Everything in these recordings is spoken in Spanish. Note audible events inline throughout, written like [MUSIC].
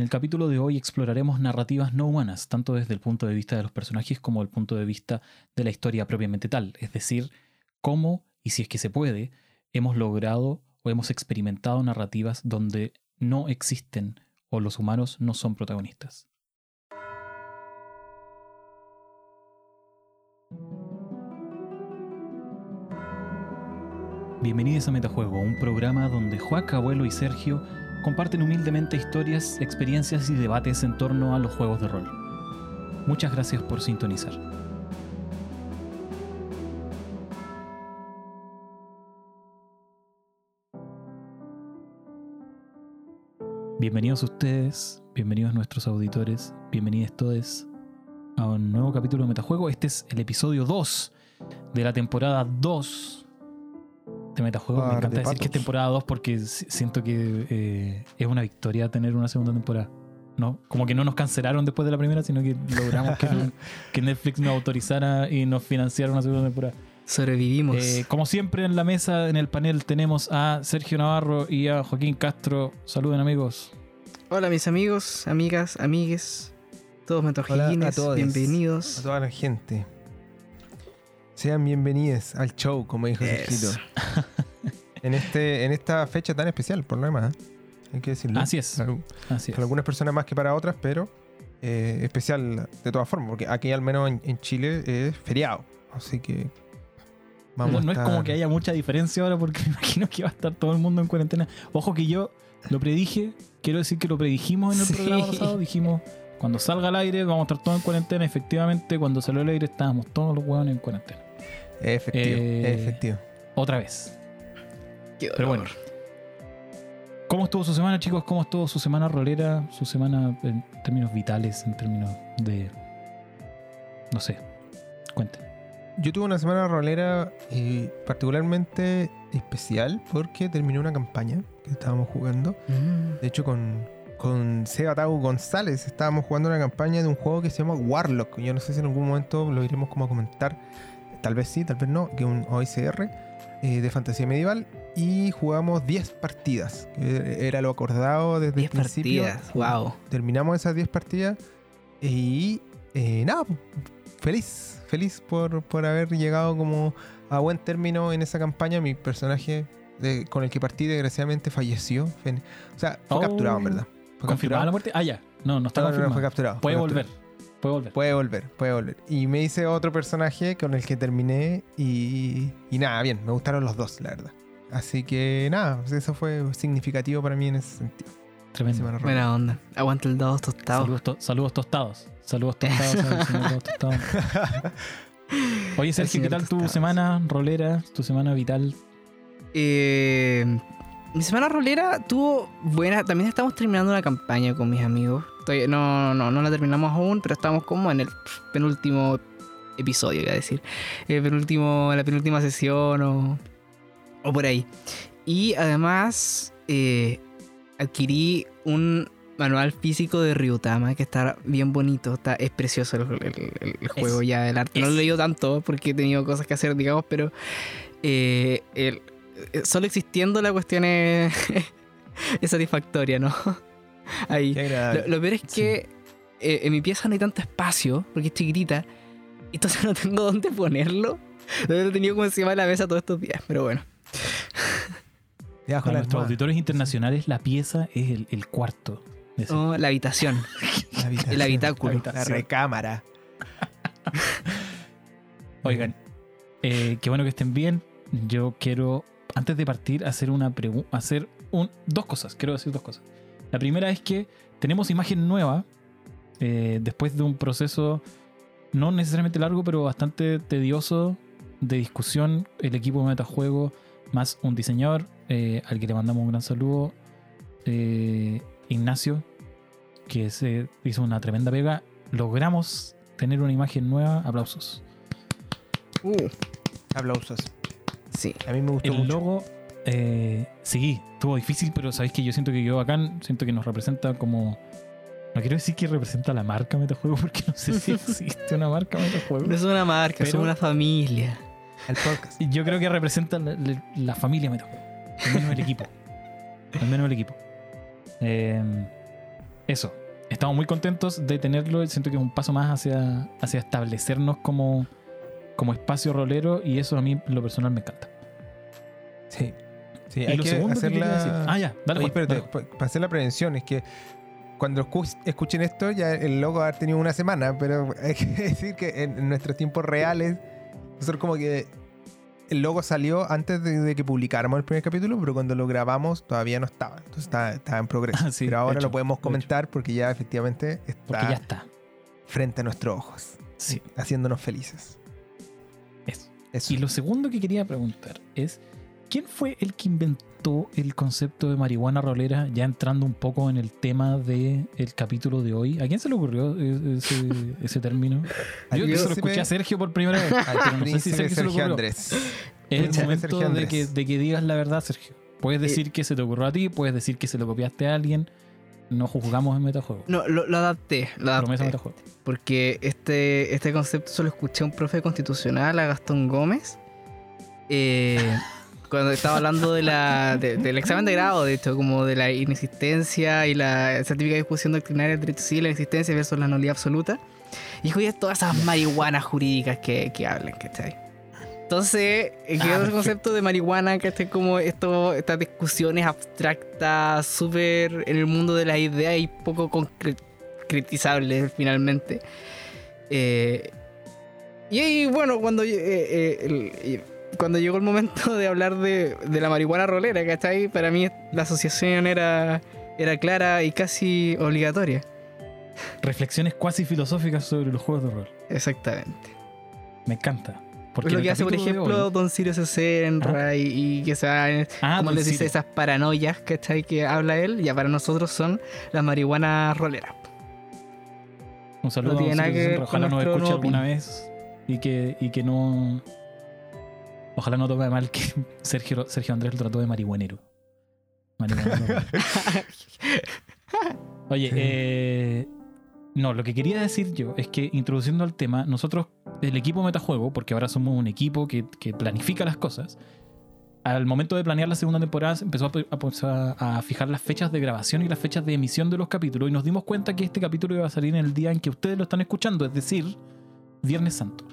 En el capítulo de hoy exploraremos narrativas no humanas, tanto desde el punto de vista de los personajes como el punto de vista de la historia propiamente tal, es decir, cómo, y si es que se puede, hemos logrado o hemos experimentado narrativas donde no existen o los humanos no son protagonistas. Bienvenidos a Metajuego, un programa donde Juaca, Abuelo y Sergio comparten humildemente historias, experiencias y debates en torno a los juegos de rol. Muchas gracias por sintonizar. Bienvenidos ustedes, bienvenidos nuestros auditores, bienvenidos todos a un nuevo capítulo de Metajuego. Este es el episodio 2 de la temporada 2 de Metajuego. Me de encanta decir que es temporada 2 porque si- siento que eh, es una victoria tener una segunda temporada. ¿no? Como que no nos cancelaron después de la primera, sino que logramos [LAUGHS] que, Netflix nos autorizara y nos financiara una segunda temporada. Sobrevivimos. Eh, como siempre en la mesa, en el panel, tenemos a Sergio Navarro y a Joaquín Castro. Saluden amigos. Hola mis amigos, amigas, amigues, todos metojillines, todos. A bienvenidos. toda la gente. Sean bienvenidos al show, como dijo. Sergito. [LAUGHS] En, este, en esta fecha tan especial, por lo demás. ¿eh? Hay que decirlo. Así es. Para, Así es. para algunas personas más que para otras, pero eh, especial de todas formas, porque aquí al menos en, en Chile es feriado. Así que vamos No, es como que haya mucha diferencia ahora porque [LAUGHS] me imagino que va a estar todo el mundo en cuarentena. Ojo que yo lo predije, quiero decir que lo predijimos en el Sí. programa pasado, dijimos, cuando salga al aire vamos a estar todos en cuarentena. Efectivamente, cuando salió al aire estábamos todos los hueones en cuarentena. Efectivo, Eh, efectivo. Otra vez. Qué Pero bueno. ¿Cómo estuvo su semana, chicos? ¿Cómo estuvo su semana rolera? Su semana en términos vitales, en términos de... No sé. Cuenten. Yo tuve una semana rolera eh, particularmente especial porque terminé una campaña que estábamos jugando. Mm. De hecho, con, con Seba Tau González estábamos jugando una campaña de un juego que se llama Warlock. Yo no sé si en algún momento lo iremos como a comentar. Tal vez sí, tal vez no. Que es un OSR eh, de fantasía medieval. Y jugamos 10 partidas. que Era lo acordado desde 10 el principio. partidas, wow. Terminamos esas 10 partidas. Y eh, nada, feliz. Feliz por, por haber llegado como a buen término en esa campaña. Mi personaje de- con el que partí desgraciadamente falleció. O sea, fue Oh. capturado en verdad. Fue ¿Confirmada la muerte? Ah, ya. No, no está No, no, no, confirmado. fue capturado. Puede fue volver. capturado. Puede volver. Puede volver, puede volver. Y me hice otro personaje con el que terminé y, y nada, bien, me gustaron los dos, la verdad. Así que nada, eso fue significativo para mí en ese sentido. Tremendo. Buena onda. Aguanta el dado tostado. Saludos, to- saludos tostados. Saludos tostados [LAUGHS] Tostados. [LAUGHS] Oye, Sergio, ¿qué tal tu Tostados. semana rolera? Tu semana vital. Eh, mi semana rolera tuvo buena. También estamos terminando una campaña con mis amigos. Todavía no, no, no la terminamos aún, pero estamos como en el penúltimo episodio, iba a decir. El penúltimo, la penúltima sesión o, o por ahí. Y además eh, adquirí un manual físico de Ryutama que está bien bonito, está, es precioso el, el- el- el juego Es- ya, el arte. No lo he leído tanto porque he tenido cosas que hacer, digamos, pero eh, eh, solo existiendo la cuestión es, [LAUGHS] es satisfactoria, ¿no? [LAUGHS] Ahí. Lo, peor es Sí. que eh, en mi pieza no hay tanto espacio porque es chiquitita. Entonces [LAUGHS] no tengo dónde ponerlo. Lo he tenido como encima de la mesa todos estos días, pero bueno. [LAUGHS] Debajo Para de la nuestros almohada. auditores internacionales, la pieza es el, el cuarto. ese- Oh, la habitación. [LAUGHS] La habitación, El habitáculo. La Habitación. recámara. [LAUGHS] Oigan, eh, qué bueno que estén bien. Yo quiero, antes de partir, hacer una pregunta, hacer un, dos cosas. Quiero decir dos cosas. La primera es que tenemos imagen nueva eh, después de un proceso no necesariamente largo, pero bastante tedioso de discusión. El equipo de Metajuego más un diseñador eh, al que le mandamos un gran saludo, eh, Ignacio, que se hizo una tremenda pega. Logramos tener una imagen nueva. Aplausos. Uh, Aplausos. sí. A mí me gustó El mucho. logo, eh, sí, estuvo difícil, pero sabéis que yo siento que quedó bacán. Siento que nos representa como. No quiero decir que representa la marca Metajuego, porque no sé si [LAUGHS] existe una marca Metajuego. No es una marca, Pero- somos una familia. El podcast. Yo creo que representa la, la- la familia. Al menos el equipo. Al menos el equipo. Eh, eso. Estamos muy contentos de tenerlo. Siento que es un paso más hacia, hacia establecernos como, como espacio rolero y eso a mí, lo personal, me encanta. Sí. Sí, Y hay lo que segundo hacer la... Ah, ya, dale, Oye, Juan, espérate, dale. pa- para hacer la prevención, es que cuando escu- escuchen esto, ya el logo va a haber tenido una semana, pero [LAUGHS] hay que decir que en nuestros tiempos reales, nosotros como que el logo salió antes de, de que publicáramos el primer capítulo, pero cuando lo grabamos todavía no estaba. Entonces estaba, estaba en progreso. [LAUGHS] Ah, sí, pero ahora hecho, lo podemos de comentar porque ya efectivamente está Porque ya está. frente a nuestros ojos, Sí, haciéndonos felices. eso. Eso. Y lo segundo que quería preguntar es: ¿quién fue el que inventó el concepto de marihuana rolera? Ya entrando un poco en el tema del el capítulo de hoy. ¿A quién se le ocurrió e- ese, ese término? Al Yo se lo escuché a Sergio por primera vez. [LAUGHS] al no sé si Sergio se. Andrés. Es el momento de que, de que digas la verdad, Sergio. Puedes decir que se te ocurrió a ti, puedes decir que se lo copiaste a alguien. No juzgamos en metajuego. No, lo, lo adapté. Lo Promesa adapté. metajuego. Porque este, este concepto se lo escuché a un profe constitucional, a Gastón Gómez, eh, [LAUGHS] cuando estaba hablando de la, de- del examen de grado, de hecho, como de la inexistencia y la esa típica discusión doctrinaria del derecho civil, la existencia versus la nulidad absoluta. Y dijo, ya todas esas marihuanas jurídicas que, que hablan, ¿cachai? Entonces, eh, quedó ese perfecto. concepto de marihuana, que esté como esto, estas discusiones abstractas, súper en el mundo de las ideas y poco concretizables finalmente. Eh, y ahí, bueno, cuando, eh, eh, el- y cuando llegó el momento de hablar de, de la marihuana rolera, ¿cachai? Para mí la asociación era, era clara y casi obligatoria. Reflexiones cuasi filosóficas sobre los juegos de rol. Exactamente. Me encanta. Porque lo en que hace, por capítulo de ejemplo, hoy- Don Sirio Senra y, y que se va, Ah, como Don les dice, esas paranoias, ¿cachai? Que habla él, ya para nosotros son las marihuanas roleras. Un saludo no a Don con Ojalá nos escuche alguna vez y que, y que no. Ojalá no tome mal que [LAUGHS] Sergio, Sergio Andrés lo trató de marihuanero. Marihuanero. [LAUGHS] Oye, eh, no, lo que quería decir yo es que introduciendo al tema, nosotros, el equipo Metajuego, porque ahora somos un equipo que, que planifica las cosas, al momento de planear la segunda temporada se empezó a, a- a- a fijar las fechas de grabación y las fechas de emisión de los capítulos y nos dimos cuenta que este capítulo iba a salir en el día en que ustedes lo están escuchando, es decir, Viernes Santo.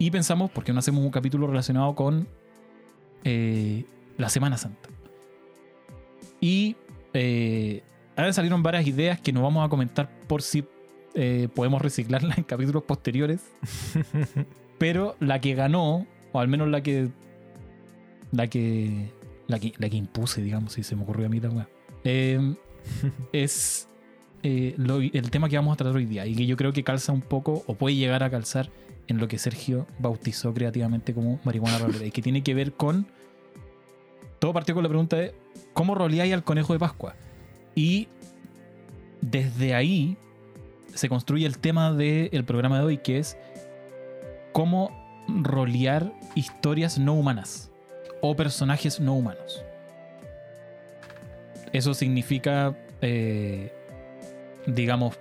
Y pensamos, ¿por qué no hacemos un capítulo relacionado con eh, la Semana Santa? Y eh, ahora salieron varias ideas que nos vamos a comentar por si eh, podemos reciclarlas en capítulos posteriores. [LAUGHS] Pero la que ganó, o al menos la que. La que. La que, la que impuse, digamos, si se me ocurrió a mí la weá, eh, [LAUGHS] es eh, lo- el tema que vamos a tratar hoy día y que yo creo que calza un poco o puede llegar a calzar en lo que Sergio bautizó creativamente como marihuana rolera y que tiene que ver con todo partió con la pregunta de cómo roleáis al conejo de Pascua y desde ahí se construye el tema del programa de hoy que es cómo rolear historias no humanas o personajes no humanos. Eso significa eh, digamos,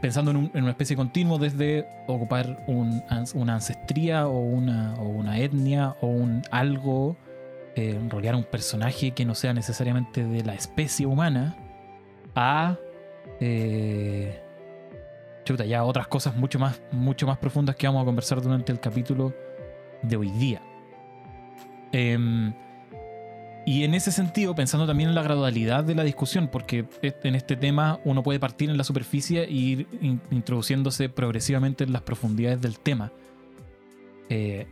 pensando en, un- en una especie de continuo desde ocupar una ancestría o una, etnia o un algo, eh, un personaje que no sea necesariamente de la especie humana, a eh, chuta, ya otras cosas mucho más, mucho más profundas que vamos a conversar durante el capítulo de hoy día. Em, y en ese sentido, pensando también en la gradualidad de la discusión, porque en este tema uno puede partir en la superficie e ir in- introduciéndose progresivamente en las profundidades del tema. Eh,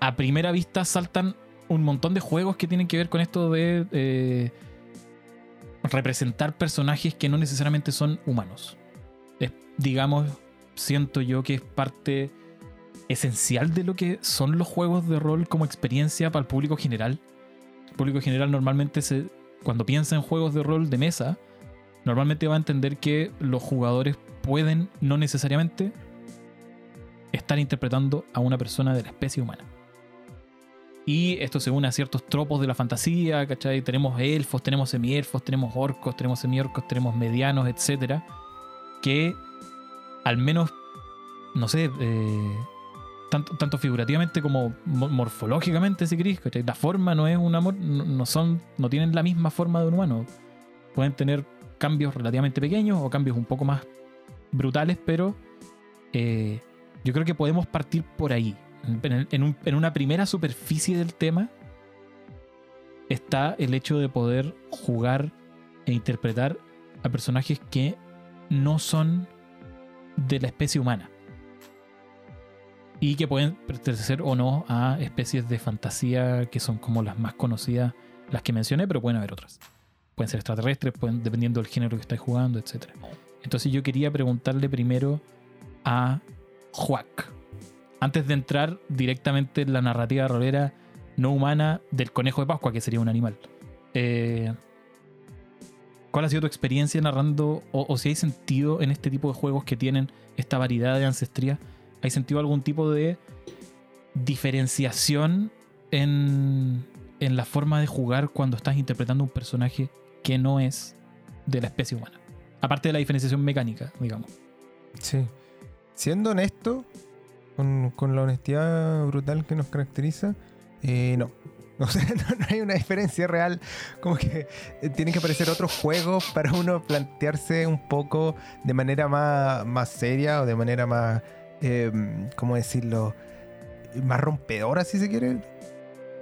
a primera vista saltan un montón de juegos que tienen que ver con esto de eh, representar personajes que no necesariamente son humanos. Es, digamos, siento yo que es parte esencial de lo que son los juegos de rol como experiencia para el público general público general normalmente se, cuando piensa en juegos de rol de mesa, normalmente va a entender que los jugadores pueden no necesariamente estar interpretando a una persona de la especie humana. Y esto se une a ciertos tropos de la fantasía, ¿cachai? Tenemos elfos, tenemos semielfos, tenemos orcos, tenemos semiorcos, tenemos medianos, etcétera, que al menos, no sé, eh, tanto, tanto figurativamente como mo- morfológicamente, si queréis. La forma no es un amor, no, son, no tienen la misma forma de un humano. Pueden tener cambios relativamente pequeños o cambios un poco más brutales, pero eh, yo creo que podemos partir por ahí. En una primera superficie del tema está el hecho de poder jugar e interpretar a personajes que no son de la especie humana. Y que pueden pertenecer o no a especies de fantasía que son como las más conocidas, las que mencioné, pero pueden haber otras. Pueden ser extraterrestres, dependiendo del género que estáis jugando, etc. Entonces yo quería preguntarle primero a Juac. Antes de entrar directamente en la narrativa rolera no humana del conejo de Pascua, que sería un animal. Eh, ¿Cuál ha sido tu experiencia narrando, o, o si hay sentido en este tipo de juegos que tienen esta variedad de ancestría? ¿Hay sentido algún tipo de diferenciación en, en la forma de jugar cuando estás interpretando un personaje que no es de la especie humana? Aparte de la diferenciación mecánica, digamos. Sí. Siendo honesto, con, con la honestidad brutal que nos caracteriza, eh, no. [LAUGHS] O sea, no, no hay una diferencia real. Como que eh, tienen que aparecer otros juegos para uno plantearse un poco de manera más, más seria o de manera más, eh, ¿cómo decirlo? Más rompedora, si se quiere.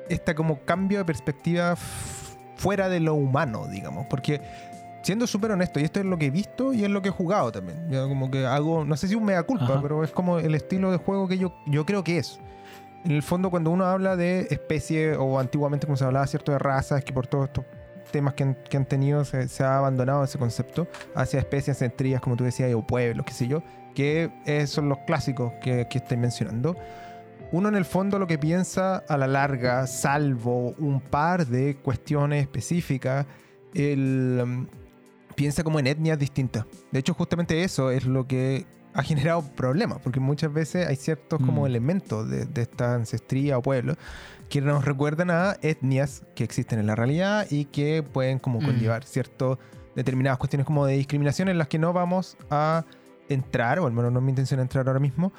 Esta como cambio de perspectiva fuera de lo humano, digamos. Porque siendo súper honesto, y esto es lo que he visto y es lo que he jugado también. Yo como que hago, no sé si un mea culpa, Ajá. pero es como el estilo de juego que yo, yo creo que es. En el fondo, cuando uno habla de especie, o antiguamente como se hablaba, cierto, de razas, que por todos estos temas que han, que han tenido se, se ha abandonado ese concepto hacia especies, ancestrías, como tú decías, o pueblos, qué sé yo, que son los clásicos que, que estoy mencionando. Uno en el fondo lo que piensa a la larga, salvo un par de cuestiones específicas, el, um, piensa como en etnias distintas. De hecho, justamente eso es lo que ha generado problemas, porque muchas veces hay ciertos como Mm. elementos de, de esta ancestría o pueblo que nos recuerdan a etnias que existen en la realidad y que pueden como Mm. conllevar ciertas determinadas cuestiones como de discriminación en las que no vamos a entrar, o al menos no es mi intención entrar ahora mismo,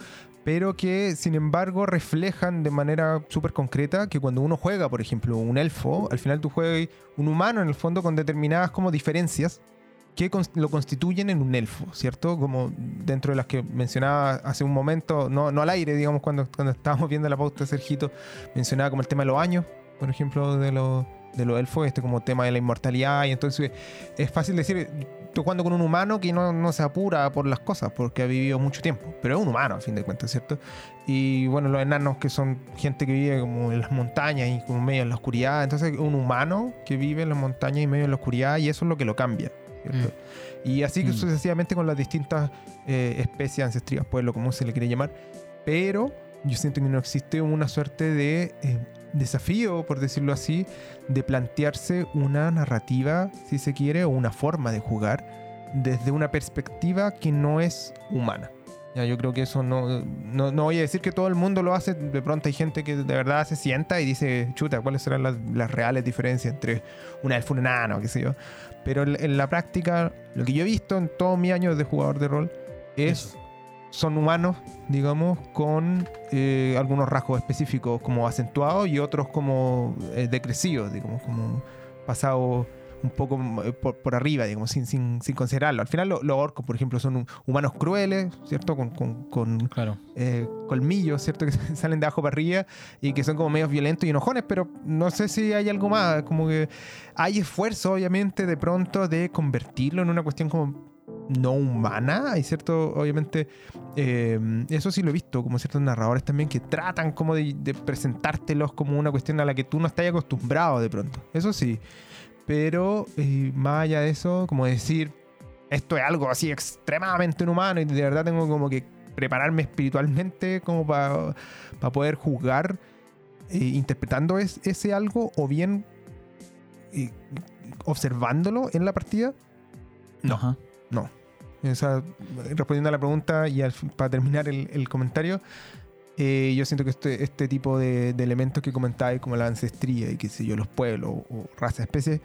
pero que sin embargo reflejan de manera súper concreta que cuando uno juega, por ejemplo, un elfo, al final tú juegas un humano en el fondo con determinadas como diferencias que lo constituyen en un elfo, ¿cierto? Como dentro de las que mencionaba hace un momento, no, no al aire, digamos, cuando, cuando estábamos viendo la pauta de Sergito, mencionaba como el tema de los años, por ejemplo, de los de los elfos, este como tema de la inmortalidad, y entonces es fácil decir, tú jugando con un humano que no, no se apura por las cosas, porque ha vivido mucho tiempo, pero es un humano, a fin de cuentas, ¿cierto? Y bueno, los enanos que son gente que vive como en las montañas y como medio en la oscuridad, entonces un humano que vive en las montañas y medio en la oscuridad, y eso es lo que lo cambia, ¿cierto? Y así que Mm. sucesivamente con las distintas eh, especies ancestrales, pueblo, como se le quiere llamar. Pero yo siento que no existe una suerte de eh, desafío, por decirlo así, de plantearse una narrativa, si se quiere, o una forma de jugar desde una perspectiva que no es humana. Ya, yo creo que eso no, no, no voy a decir que todo el mundo lo hace. De pronto hay gente que de verdad se sienta y dice, chuta, ¿cuáles serán las, las reales diferencias entre un elfo enano? qué sé yo. Pero en, la práctica, lo que yo he visto en todos mis años de jugador de rol es. Son humanos, digamos, con eh, algunos rasgos específicos como acentuados y otros como eh, decrecidos, digamos, como pasados un poco eh, por, por arriba, digamos, sin, sin, sin considerarlo. Al final lo- los orcos, por ejemplo, son hu- humanos crueles, ¿cierto? Con, con, con, Claro. eh, colmillos, ¿cierto? Que [LAUGHS] salen de abajo para arriba y que son como medios violentos y enojones, pero no sé si hay algo más. Como que hay esfuerzo, obviamente, de pronto de convertirlo en una cuestión como no humana. Hay cierto, obviamente, eh, eso sí lo he visto, como ciertos narradores también que tratan como de, de presentártelos como una cuestión a la que tú no estás acostumbrado de pronto. Eso sí. Pero eh, más allá de eso, como decir, esto es algo así extremadamente inhumano y de verdad tengo como que prepararme espiritualmente como para poder juzgar eh, interpretando es- ese algo o bien eh, observándolo en la partida. No. Ajá. Respondiendo a la pregunta y al para terminar el, el comentario, eh, yo siento que este, este tipo de, de elementos que comentáis, como la ancestría y qué sé yo, los pueblos o razas, especies,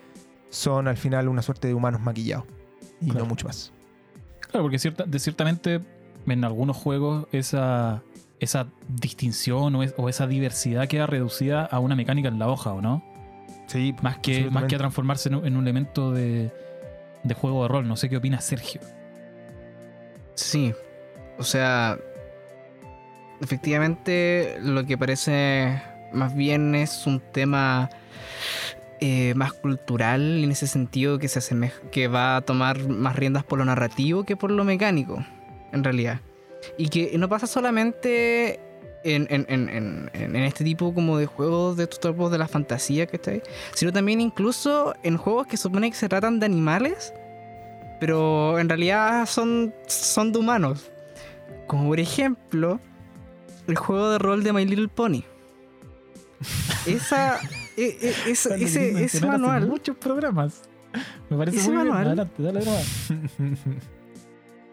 son al final una suerte de humanos maquillados y Claro. no mucho más. Claro, porque cierta, de ciertamente en algunos juegos esa, esa distinción o, es- o esa diversidad queda reducida a una mecánica en la hoja, ¿o no? Sí, Más que, más que a transformarse en un, en un elemento de, de juego de rol. No sé qué opina Sergio. Sí. O sea, efectivamente lo que parece más bien es un tema eh, más cultural en ese sentido que se asemeja, que va a tomar más riendas por lo narrativo que por lo mecánico, en realidad. Y que no pasa solamente en, en- en- en- este tipo como de juegos de estos tipos de la fantasía que está ahí, sino también incluso en juegos que supone que se tratan de animales, pero en realidad son, son de humanos. Como por ejemplo, el juego de rol de My Little Pony. [LAUGHS] Esa, e- e- que ese, ese manual. muchos programas. Me parece Ese muy bien. manual- Adelante, dale nomás.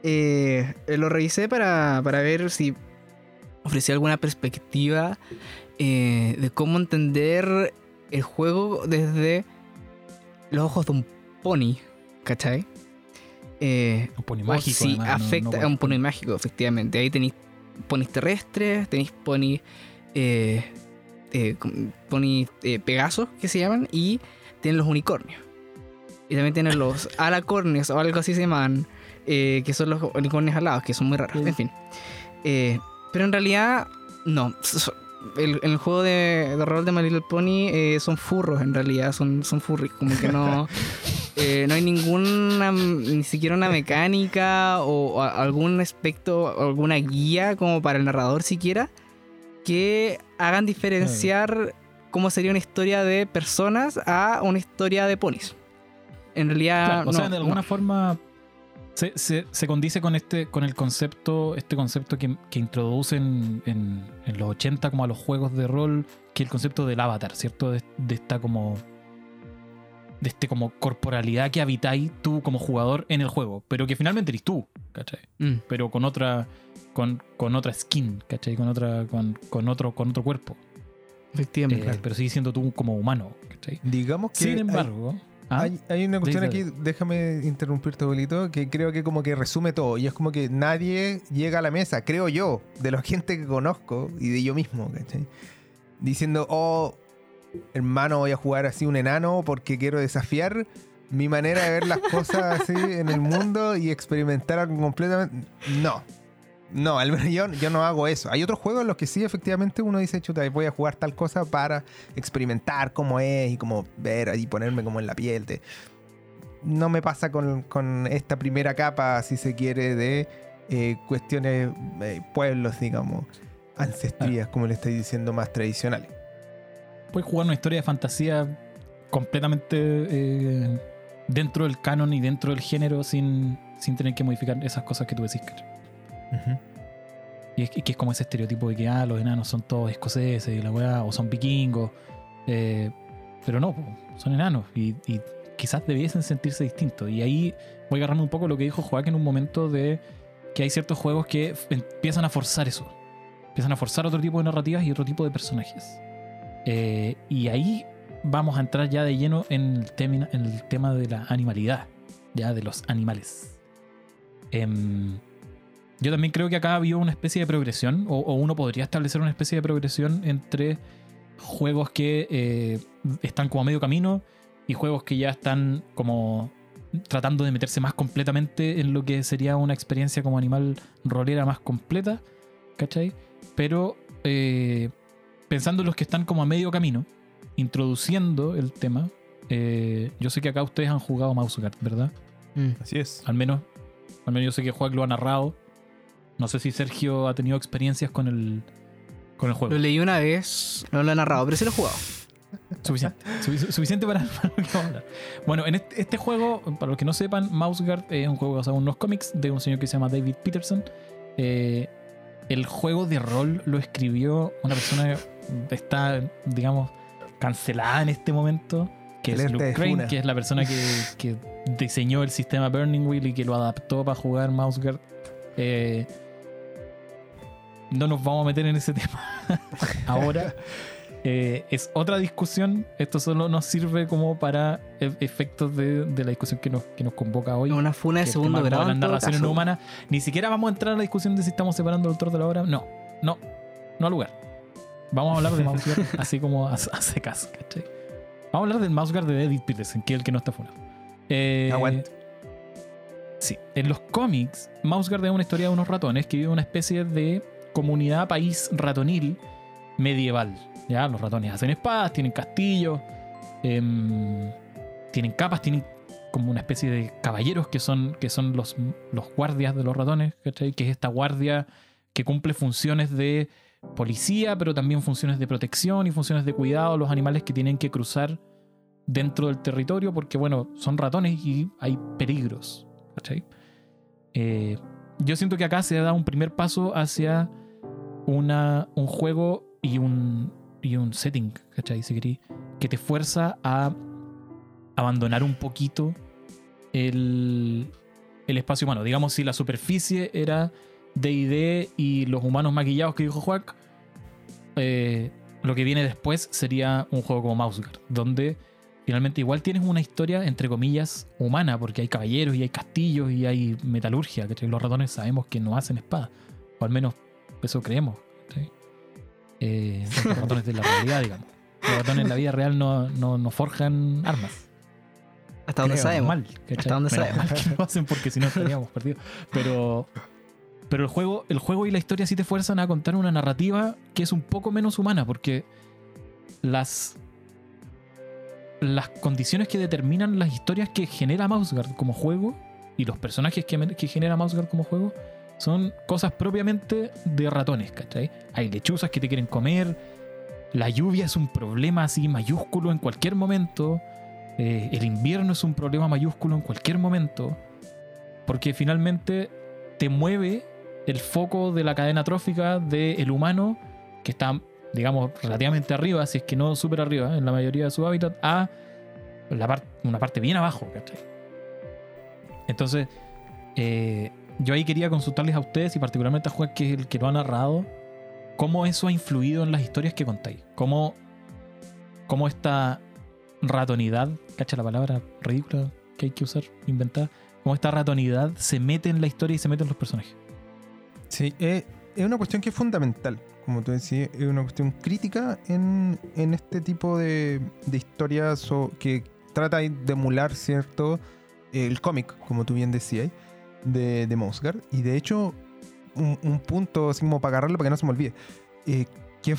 eh, lo revisé para, para ver si ofrecía alguna perspectiva eh, de cómo entender el juego desde los ojos de un pony, ¿cachai? Eh, Un pony mágico. además, no- afecta no a un pony mágico, efectivamente. Ahí tenéis ponis terrestres, tenéis ponis eh, eh, ponis eh, pegasos, que se llaman, y tienen los unicornios. Y también tienen [LAUGHS] los alacornios, o algo así se llaman, eh, que son los unicornios alados, que son muy raros. Sí. En fin. Pero en realidad, no. So- El, el juego de, de rol de My Little Pony eh, son furros, en realidad, son, son furries, como que no. [LAUGHS] Eh, no hay ninguna, ni siquiera una mecánica o, o algún aspecto, alguna guía como para el narrador siquiera, que hagan diferenciar cómo sería una historia de personas a una historia de ponis. En realidad, Claro, o sea, de alguna no. forma se, se- se condice con este con el concepto este concepto que, que introducen en, en los 80 como a los juegos de rol que es el concepto del avatar cierto de, de esta como de este como corporalidad que habitáis tú como jugador en el juego pero que finalmente eres tú ¿cachai? Mm, pero con otra con, con otra skin ¿cachai? con otra con, con otro con otro cuerpo efectivamente. Eh, pero sigue siendo tú como humano ¿cachai? Digamos que sin hay- embargo ¿ah? Hay, hay una cuestión aquí, déjame interrumpirte, bolito, que creo que como que resume todo. Y es como que nadie llega a la mesa, creo yo, de la [LAUGHS] gente que conozco y de yo mismo, ¿cachai? Diciendo, oh, hermano, voy a jugar así un enano porque quiero desafiar mi manera de ver las cosas así en el mundo y experimentar algo completamente... No. No, al menos yo, no hago eso. Hay otros juegos en los que sí, efectivamente, uno dice, chuta, voy a jugar tal cosa para experimentar cómo es y como ver y ponerme como en la piel. No me pasa con, con esta primera capa, si se quiere, de eh, cuestiones, eh, pueblos, digamos, ancestrías, como le estoy diciendo, más tradicionales. puedes jugar una historia de fantasía completamente eh, dentro del canon y dentro del género sin, sin tener que modificar esas cosas que tú decís. ¿Cachai? Y es, que es como ese estereotipo de que ah, los enanos son todos escoceses y la weá, o son vikingos. eh, pero no, son enanos y, y quizás debiesen sentirse distintos. Y ahí voy agarrando un poco lo que dijo Joaquín en un momento de que hay ciertos juegos que empiezan a forzar eso. Empiezan a forzar otro tipo de narrativas y otro tipo de personajes. Eh, y ahí vamos a entrar ya de lleno en el, tema, en el tema de la animalidad, ya de los animales. Em, yo también creo que acá ha habido una especie de progresión, o, o uno podría establecer una especie de progresión entre juegos que eh, están como a medio camino y juegos que ya están como tratando de meterse más completamente en lo que sería una experiencia como animal rolera más completa, ¿cachai? Pero eh, pensando en los que están como a medio camino, introduciendo el tema, eh, yo sé que acá ustedes han jugado Mouse Guard, ¿verdad? Mm. Así es. Al menos, al menos yo sé que Juan lo ha narrado. No sé si Sergio ha tenido experiencias con el, con el juego. Lo leí una vez, no lo he narrado, pero sí lo he jugado. Suficiente. Sufic- suficiente para, [LAUGHS] para lo que vamos a hablar. Bueno, en este, este juego, para los que no sepan, Mouse Guard es un juego basado en unos cómics de un señor que se llama David Peterson. Eh, el juego de rol lo escribió una persona que está, digamos, cancelada en este momento, que es Luke Crane, que es la persona que, [LAUGHS] que diseñó el sistema Burning Wheel y que lo adaptó para jugar Mouse Guard. Eh, no nos vamos a meter en ese [LAUGHS] tema ahora. [LAUGHS] Eh, es otra discusión. Esto solo nos sirve como para e- efectos de, de la discusión que nos, que nos convoca hoy. Una funa de segundo grado. las narraciones no caso. humanas. Ni siquiera vamos a entrar a la discusión de si estamos separando el autor de la obra. No, no, no al lugar. Vamos a hablar de Mouse Guard [LAUGHS] así como a secas, ¿cachai? Vamos a hablar del Mouse Guard de Edith Peterson, que es el que no está funado. Eh, Aguante. Sí, en los cómics, Mouseguard es una historia de unos ratones que viven en una especie de comunidad país ratonil medieval. ¿ya? Los ratones hacen espadas, tienen castillos, em, tienen capas, tienen como una especie de caballeros que son, que son los, los guardias de los ratones, ¿cachai? Que es esta guardia que cumple funciones de policía, pero también funciones de protección y funciones de cuidado a los animales que tienen que cruzar dentro del territorio, porque bueno, son ratones y hay peligros. Eh, yo siento que acá se da un primer paso hacia una, un juego y un, y un setting, ¿cachai? Querí, que te fuerza a abandonar un poquito el, el espacio humano. Digamos, si la superficie era DD y los humanos maquillados que dijo Juac, eh, lo que viene después sería un juego como Mouseguard, donde finalmente igual tienes una historia, entre comillas, humana, porque hay caballeros y hay castillos y hay metalurgia, que los ratones sabemos que no hacen espada, o al menos eso creemos. ¿sí? Eh, los ratones de la realidad, digamos. Los ratones en la vida real no, no, no forjan armas. Hasta donde sabemos. Mal, Hasta donde sabemos. mal [LAUGHS] que lo hacen porque si no estaríamos perdidos. Pero, pero el, juego, el juego y la historia sí te fuerzan a contar una narrativa que es un poco menos humana porque las, las condiciones que determinan las historias que genera Mouseguard como juego y los personajes que, que genera Mouseguard como juego son cosas propiamente de ratones, ¿cachai? Hay lechuzas que te quieren comer, la lluvia es un problema así mayúsculo en cualquier momento, eh, el invierno es un problema mayúsculo en cualquier momento, porque finalmente te mueve el foco de la cadena trófica del humano, que está, digamos, relativamente arriba, si es que no súper arriba, en la mayoría de su hábitat, a una parte bien abajo, ¿cachai? Entonces, eh, yo ahí quería consultarles a ustedes y particularmente a Juan, que es el que lo ha narrado, cómo eso ha influido en las historias que contáis. Cómo, cómo esta ratonidad, cacha la palabra ridícula que hay que usar, inventar, cómo esta ratonidad se mete en la historia y se mete en los personajes. Sí, eh, es una cuestión que es fundamental, como tú decías, es una cuestión crítica en, en este tipo de, de historias que trata de emular, ¿cierto? El cómic, como tú bien decías, de, de Mosgard. Y de hecho, un, un punto, así como para agarrarlo, para que no se me olvide, eh, que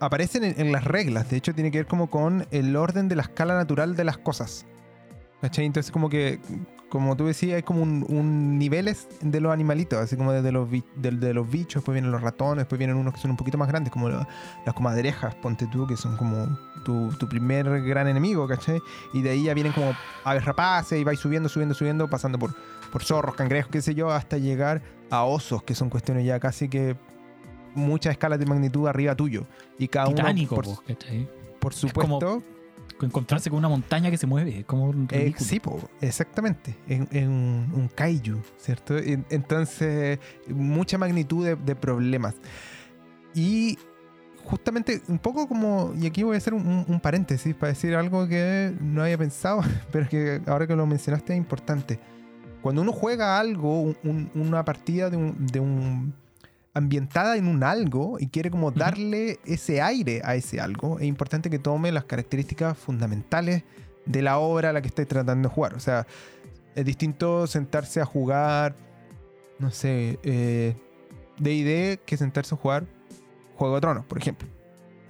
aparecen en, en las reglas, de hecho tiene que ver como con el orden de la escala natural de las cosas. ¿Cachai? Entonces como que, como tú decías, hay como un, un niveles de los animalitos, así como desde los, del- de, los bichos, después vienen los ratones, después vienen unos que son un poquito más grandes, como la- las comadrejas, ponte tú, que son como tu, tu primer gran enemigo, ¿cachai? Y de ahí ya vienen como aves rapaces y vais subiendo, subiendo, subiendo, pasando por, por zorros, cangrejos, qué sé yo, hasta llegar a osos, que son cuestiones ya casi que muchas escalas de magnitud arriba tuyo. Y cada Titánico, uno, po, por, ¿cachai? por Es como supuesto, Encontrarse con una montaña que se mueve, es como un Eh, sí, po, exactamente. Es, es un, un kaiju, ¿cierto? En- Entonces, mucha magnitud de, de problemas. Y justamente un poco como, y aquí voy a hacer un, un- un paréntesis para decir algo que no había pensado, [LAUGHS] pero que ahora que lo mencionaste es importante. Cuando uno juega algo, un- un- una partida de un, de un ambientada en un algo y quiere como darle ese aire a ese algo, es importante que tome las características fundamentales de la obra a la que estáis tratando de jugar. O sea, es distinto sentarse a jugar, no sé, eh, D&D que sentarse a jugar Juego de Tronos, por ejemplo.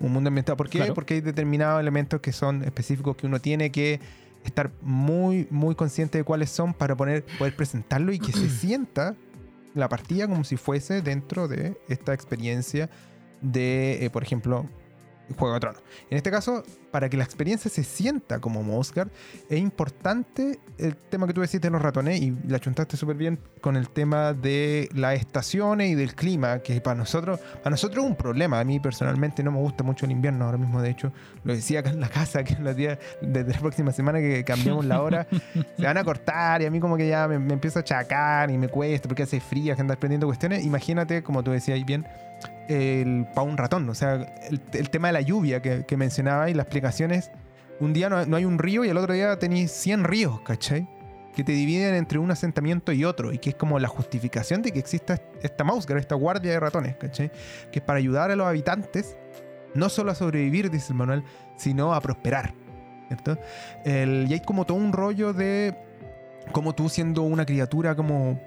Un mundo ambientado. ¿Por qué? Claro. Porque hay determinados elementos que son específicos que uno tiene que estar muy, muy consciente de cuáles son para poner, poder presentarlo y que se [CLEARS THROAT] sienta la partida como si fuese dentro de esta experiencia de, eh, por ejemplo, Juego de Tronos. En este caso, para que la experiencia se sienta como Mosgard, es importante el tema que tú decís de los ratones y la chuntaste súper bien con el tema de las estaciones y del clima, que para nosotros, para nosotros es un problema. A mí personalmente no me gusta mucho el invierno ahora mismo, de hecho, lo decía acá en la casa, que los días, desde la próxima semana que cambiamos la hora, [LAUGHS] se van a cortar y a mí como que ya me, me empiezo a chacar y me cuesta porque hace frío, que andar prendiendo cuestiones. Imagínate, como tú decías bien, el para un ratón, o sea, el, el tema de la lluvia que, que mencionaba y las Un día no, hay un río y el otro día tenéis 100 ríos, ¿cachai? Que te dividen entre un asentamiento y otro y que es como la justificación de que exista esta Mouseguard, esta guardia de ratones, ¿cachai? Que es para ayudar a los habitantes no solo a sobrevivir, dice el manual, sino a prosperar, ¿cierto? El- y hay como todo un rollo de como tú siendo una criatura como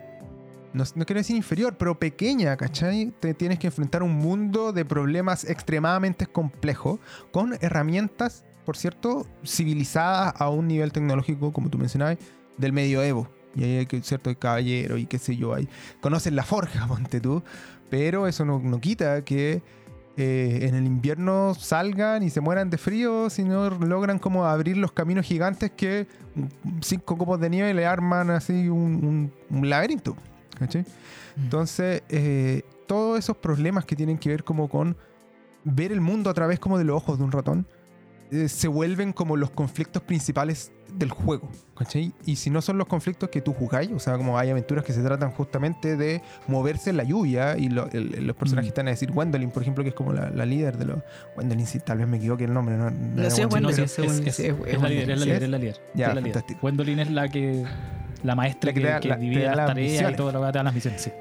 no, no quiero decir inferior, pero pequeña, ¿cachai? Te tienes que enfrentar un mundo de problemas extremadamente complejos con herramientas, por cierto, civilizadas a un nivel tecnológico, como tú mencionabas, del medioevo. Y ahí hay que, cierto, caballero y qué sé yo, ahí conocen la forja, [LAUGHS] ponte tú, pero eso no, no quita que eh, en el invierno salgan y se mueran de frío si no logran como abrir los caminos gigantes que cinco copos de nieve le arman así un laberinto. Entonces, eh, todos esos problemas que tienen que ver como con ver el mundo a través como de los ojos de un ratón, eh, se vuelven como los conflictos principales del juego. ¿cachai? Y si no son los conflictos que tú jugáis, o sea, como hay aventuras que se tratan justamente de moverse en la lluvia y lo- el- los personajes Mm. están a decir Gwendolyn, por ejemplo, que es como la, la líder de los... Gwendolyn, sí, tal vez me equivoque el nombre. No, no No, pero- sí, es, es- es- es la líder, es la líder, es la líder. Ya, es la líder. fantástico. Gwendolyn es la que. La maestra La que que, te da- que la- divide las las tareas y todo lo que te da las misiones. Sí.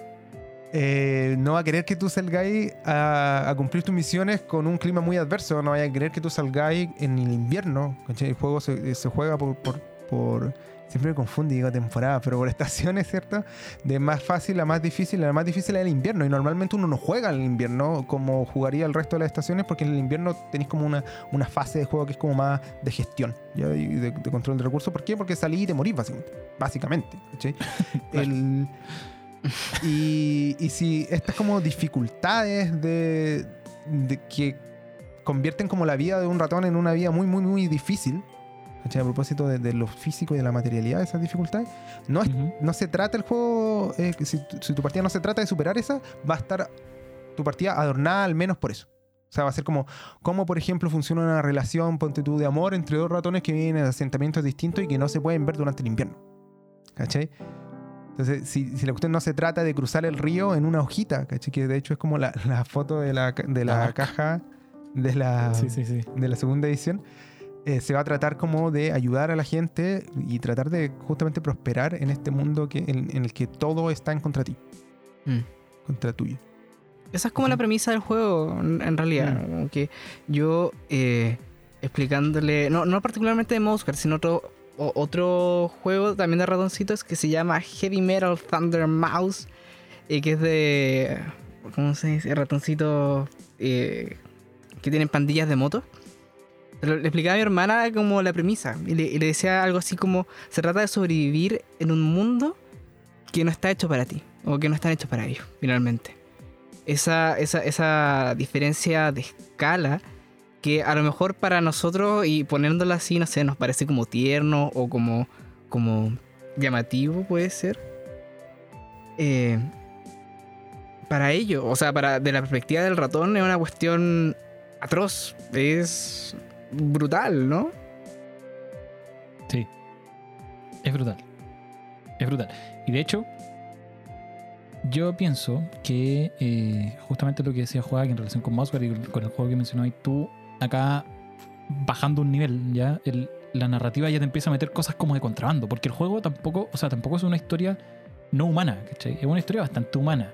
eh, no va a querer que tú salgáis a, a cumplir tus misiones con un clima muy adverso. No vaya a querer que tú salgáis en el invierno. El juego se, se juega por, por, por- Siempre me confundo y digo temporada, pero por [LAUGHS] estaciones, ¿cierto? De más fácil a más difícil. La más difícil es el invierno. Y normalmente uno no juega en el invierno como jugaría el resto de las estaciones, porque en el invierno tenéis como una, una fase de juego que es como más de gestión ¿ya? y de, de control de recursos. ¿Por qué? Porque salí y te morís, básicamente. Básicamente. [LAUGHS] El- y, y si estas como dificultades de, de que convierten como la vida de un ratón en una vida muy, muy, muy difícil, ¿cachai? a propósito de, de lo físico y de la materialidad de esas dificultades, no, es- no se trata el juego, eh, si, tu- si tu partida no se trata de superar esa, va a estar tu partida adornada al menos por eso. O sea, va a ser como, como por ejemplo funciona una relación, ponte tú, de amor entre dos ratones que viven en asentamientos distintos y que no se pueden ver durante el invierno. ¿Cachai? Entonces, si, si la cuestión no se trata de cruzar el río en una hojita, ¿cachai? Que de hecho es como la, la foto de la, de la caja de la, Sí, sí, sí. de la segunda edición, eh, se va a tratar como de ayudar a la gente y tratar de justamente prosperar en este mundo que, en, en el que todo está en contra ti, Mm. contra tuyo. Esa es como la premisa del juego, en, realidad. Mm. que yo eh, explicándole, no, no particularmente de Mouse Guard, sino otro, o- otro juego también de ratoncitos que se llama Heavy Metal Thunder Mouse, eh, que es de, ¿cómo se dice? Ratoncitos eh, que tienen pandillas de motos. Le explicaba a mi hermana como la premisa y le, decía algo así como, se trata de sobrevivir en un mundo que no está hecho para ti, o que no están hechos para ellos, finalmente esa, esa, esa diferencia de escala que a lo mejor para nosotros y poniéndolo así, no sé, nos parece como tierno o como, como llamativo puede ser. Eh, para ello, o sea, para, de la perspectiva del ratón es una cuestión atroz, es brutal, ¿no? Sí. Es brutal. Es brutal. Y de hecho, yo pienso que eh, justamente lo que decía Juan en relación con Mouseware y con el juego que mencionó ahí, tú acá bajando un nivel, ya el- la narrativa ya te empieza a meter cosas como de contrabando, porque el juego tampoco, o sea, tampoco es una historia no humana, ¿cachai? Es una historia bastante humana,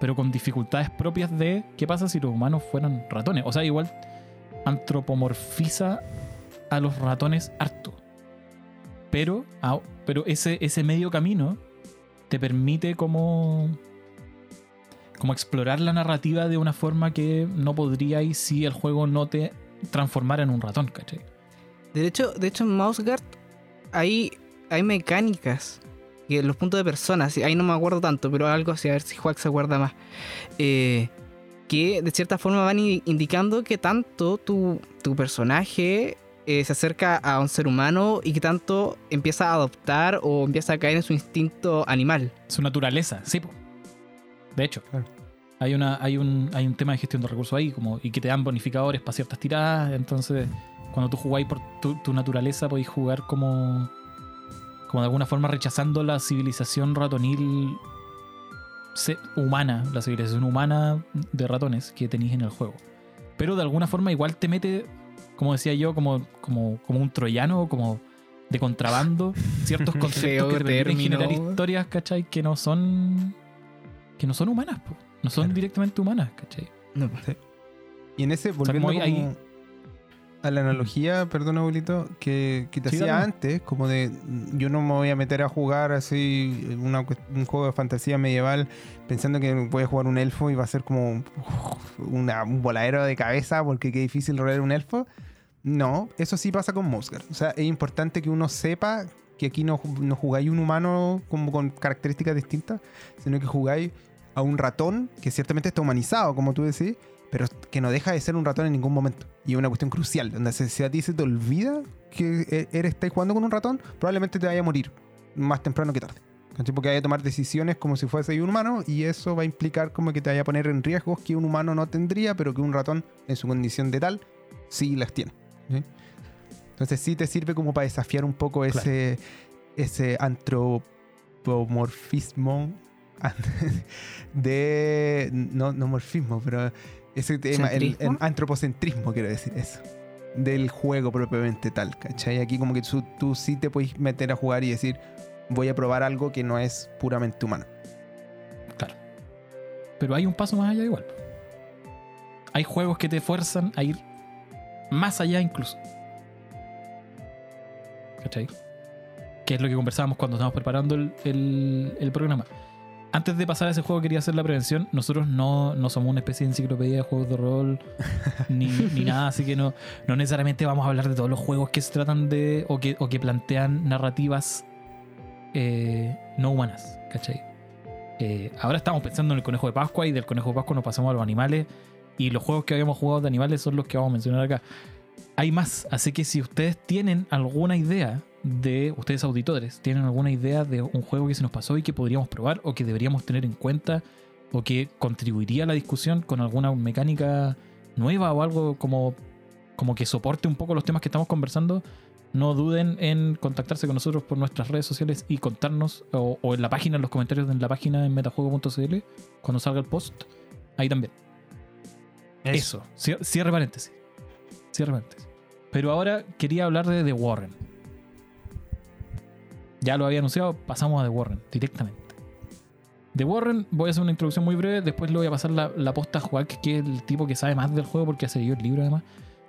pero con dificultades propias de qué pasa si los humanos fueran ratones. O sea, igual antropomorfiza a los ratones harto. Pero, ah, pero ese, ese medio camino te permite como, como explorar la narrativa de una forma que no podríais si el juego no te transformara en un ratón, ¿cachai? De hecho, de hecho en Mouse Guard hay, hay mecánicas. Que los puntos de personas, ahí no me acuerdo tanto, pero algo así, a ver si Juan se acuerda más. eh, que de cierta forma van indicando que tanto tu, tu personaje eh, se acerca a un ser humano y que tanto empieza a adoptar o empieza a caer en su instinto animal. Su naturaleza, sí. De hecho, Claro. hay, una, hay, un, hay un tema de gestión de recursos ahí como, y que te dan bonificadores para ciertas tiradas. Entonces, cuando tú jugáis por tu, tu naturaleza, podéis jugar como, como de alguna forma rechazando la civilización ratonil humana, la civilización humana de ratones que tenéis en el juego. Pero de alguna forma igual te mete, como decía yo, como, como, como un troyano, como de contrabando, ciertos [LAUGHS] conceptos que permiten generar historias, ¿cachai? Que no son. que no son humanas, po. no son Claro. directamente humanas, ¿cachai? No, Y en ese, volviendo como como a la analogía, perdón abuelito, que, que te Sí, hacía dale. antes, como de mm, yo no me voy a meter a jugar así una cuest- un juego de fantasía medieval pensando que voy a jugar un elfo y va a ser como una- un voladero de cabeza porque qué difícil rodear un elfo. No, eso sí pasa con Mosgar. O sea, es importante que uno sepa que aquí no, no jugáis un humano como con características distintas, sino que jugáis a un ratón que ciertamente está humanizado, como tú decís, pero que no deja de ser un ratón en ningún momento. Y es una cuestión crucial, donde si a ti se te olvida que e- eres, estás jugando con un ratón, probablemente te vaya a morir más temprano que tarde. Porque vaya a tomar decisiones como si fuese un humano y eso va a implicar como que te vaya a poner en riesgos que un humano no tendría, pero que un ratón en su condición de tal sí las tiene. ¿sí? Entonces sí te sirve como para desafiar un poco Claro. ese, ese antropomorfismo [LAUGHS] de... No, no morfismo, pero ese tema, el, el ¿Centrismo? antropocentrismo, quiero decir eso. Del juego propiamente tal, ¿cachai? Aquí como que tú, tú sí te puedes meter a jugar y decir, voy a probar algo que no es puramente humano. Pero hay un paso más allá igual. Hay juegos que te fuerzan a ir más allá incluso. ¿Cachai? Que es lo que conversábamos cuando estábamos preparando el, el- el programa. Antes de pasar a ese juego quería hacer la prevención. Nosotros no, no somos una especie de enciclopedia de juegos de rol [LAUGHS] ni, ni nada, así que no, no necesariamente vamos a hablar de todos los juegos que se tratan de o que, o que plantean narrativas eh, no humanas, ¿cachai? Eh, ahora estamos pensando en el conejo de Pascua y del conejo de Pascua nos pasamos a los animales y los juegos que habíamos jugado de animales son los que vamos a mencionar acá. Hay más, así que si ustedes tienen alguna idea de, ustedes auditores, tienen alguna idea de un juego que se nos pasó y que podríamos probar o que deberíamos tener en cuenta o que contribuiría a la discusión con alguna mecánica nueva o algo como, como que soporte un poco los temas que estamos conversando, no duden en contactarse con nosotros por nuestras redes sociales y contarnos, o, o en la página, en los comentarios de la página en metajuego.cl, cuando salga el post, ahí también. Eso, Cier- cierre paréntesis. Cierre paréntesis. Pero ahora quería hablar de The Warren. Ya lo había anunciado, pasamos a The Warren directamente. The Warren, voy a hacer una introducción muy breve, después le voy a pasar la, la posta a Joaquín, que es el tipo que sabe más del juego porque ha seguido el libro además.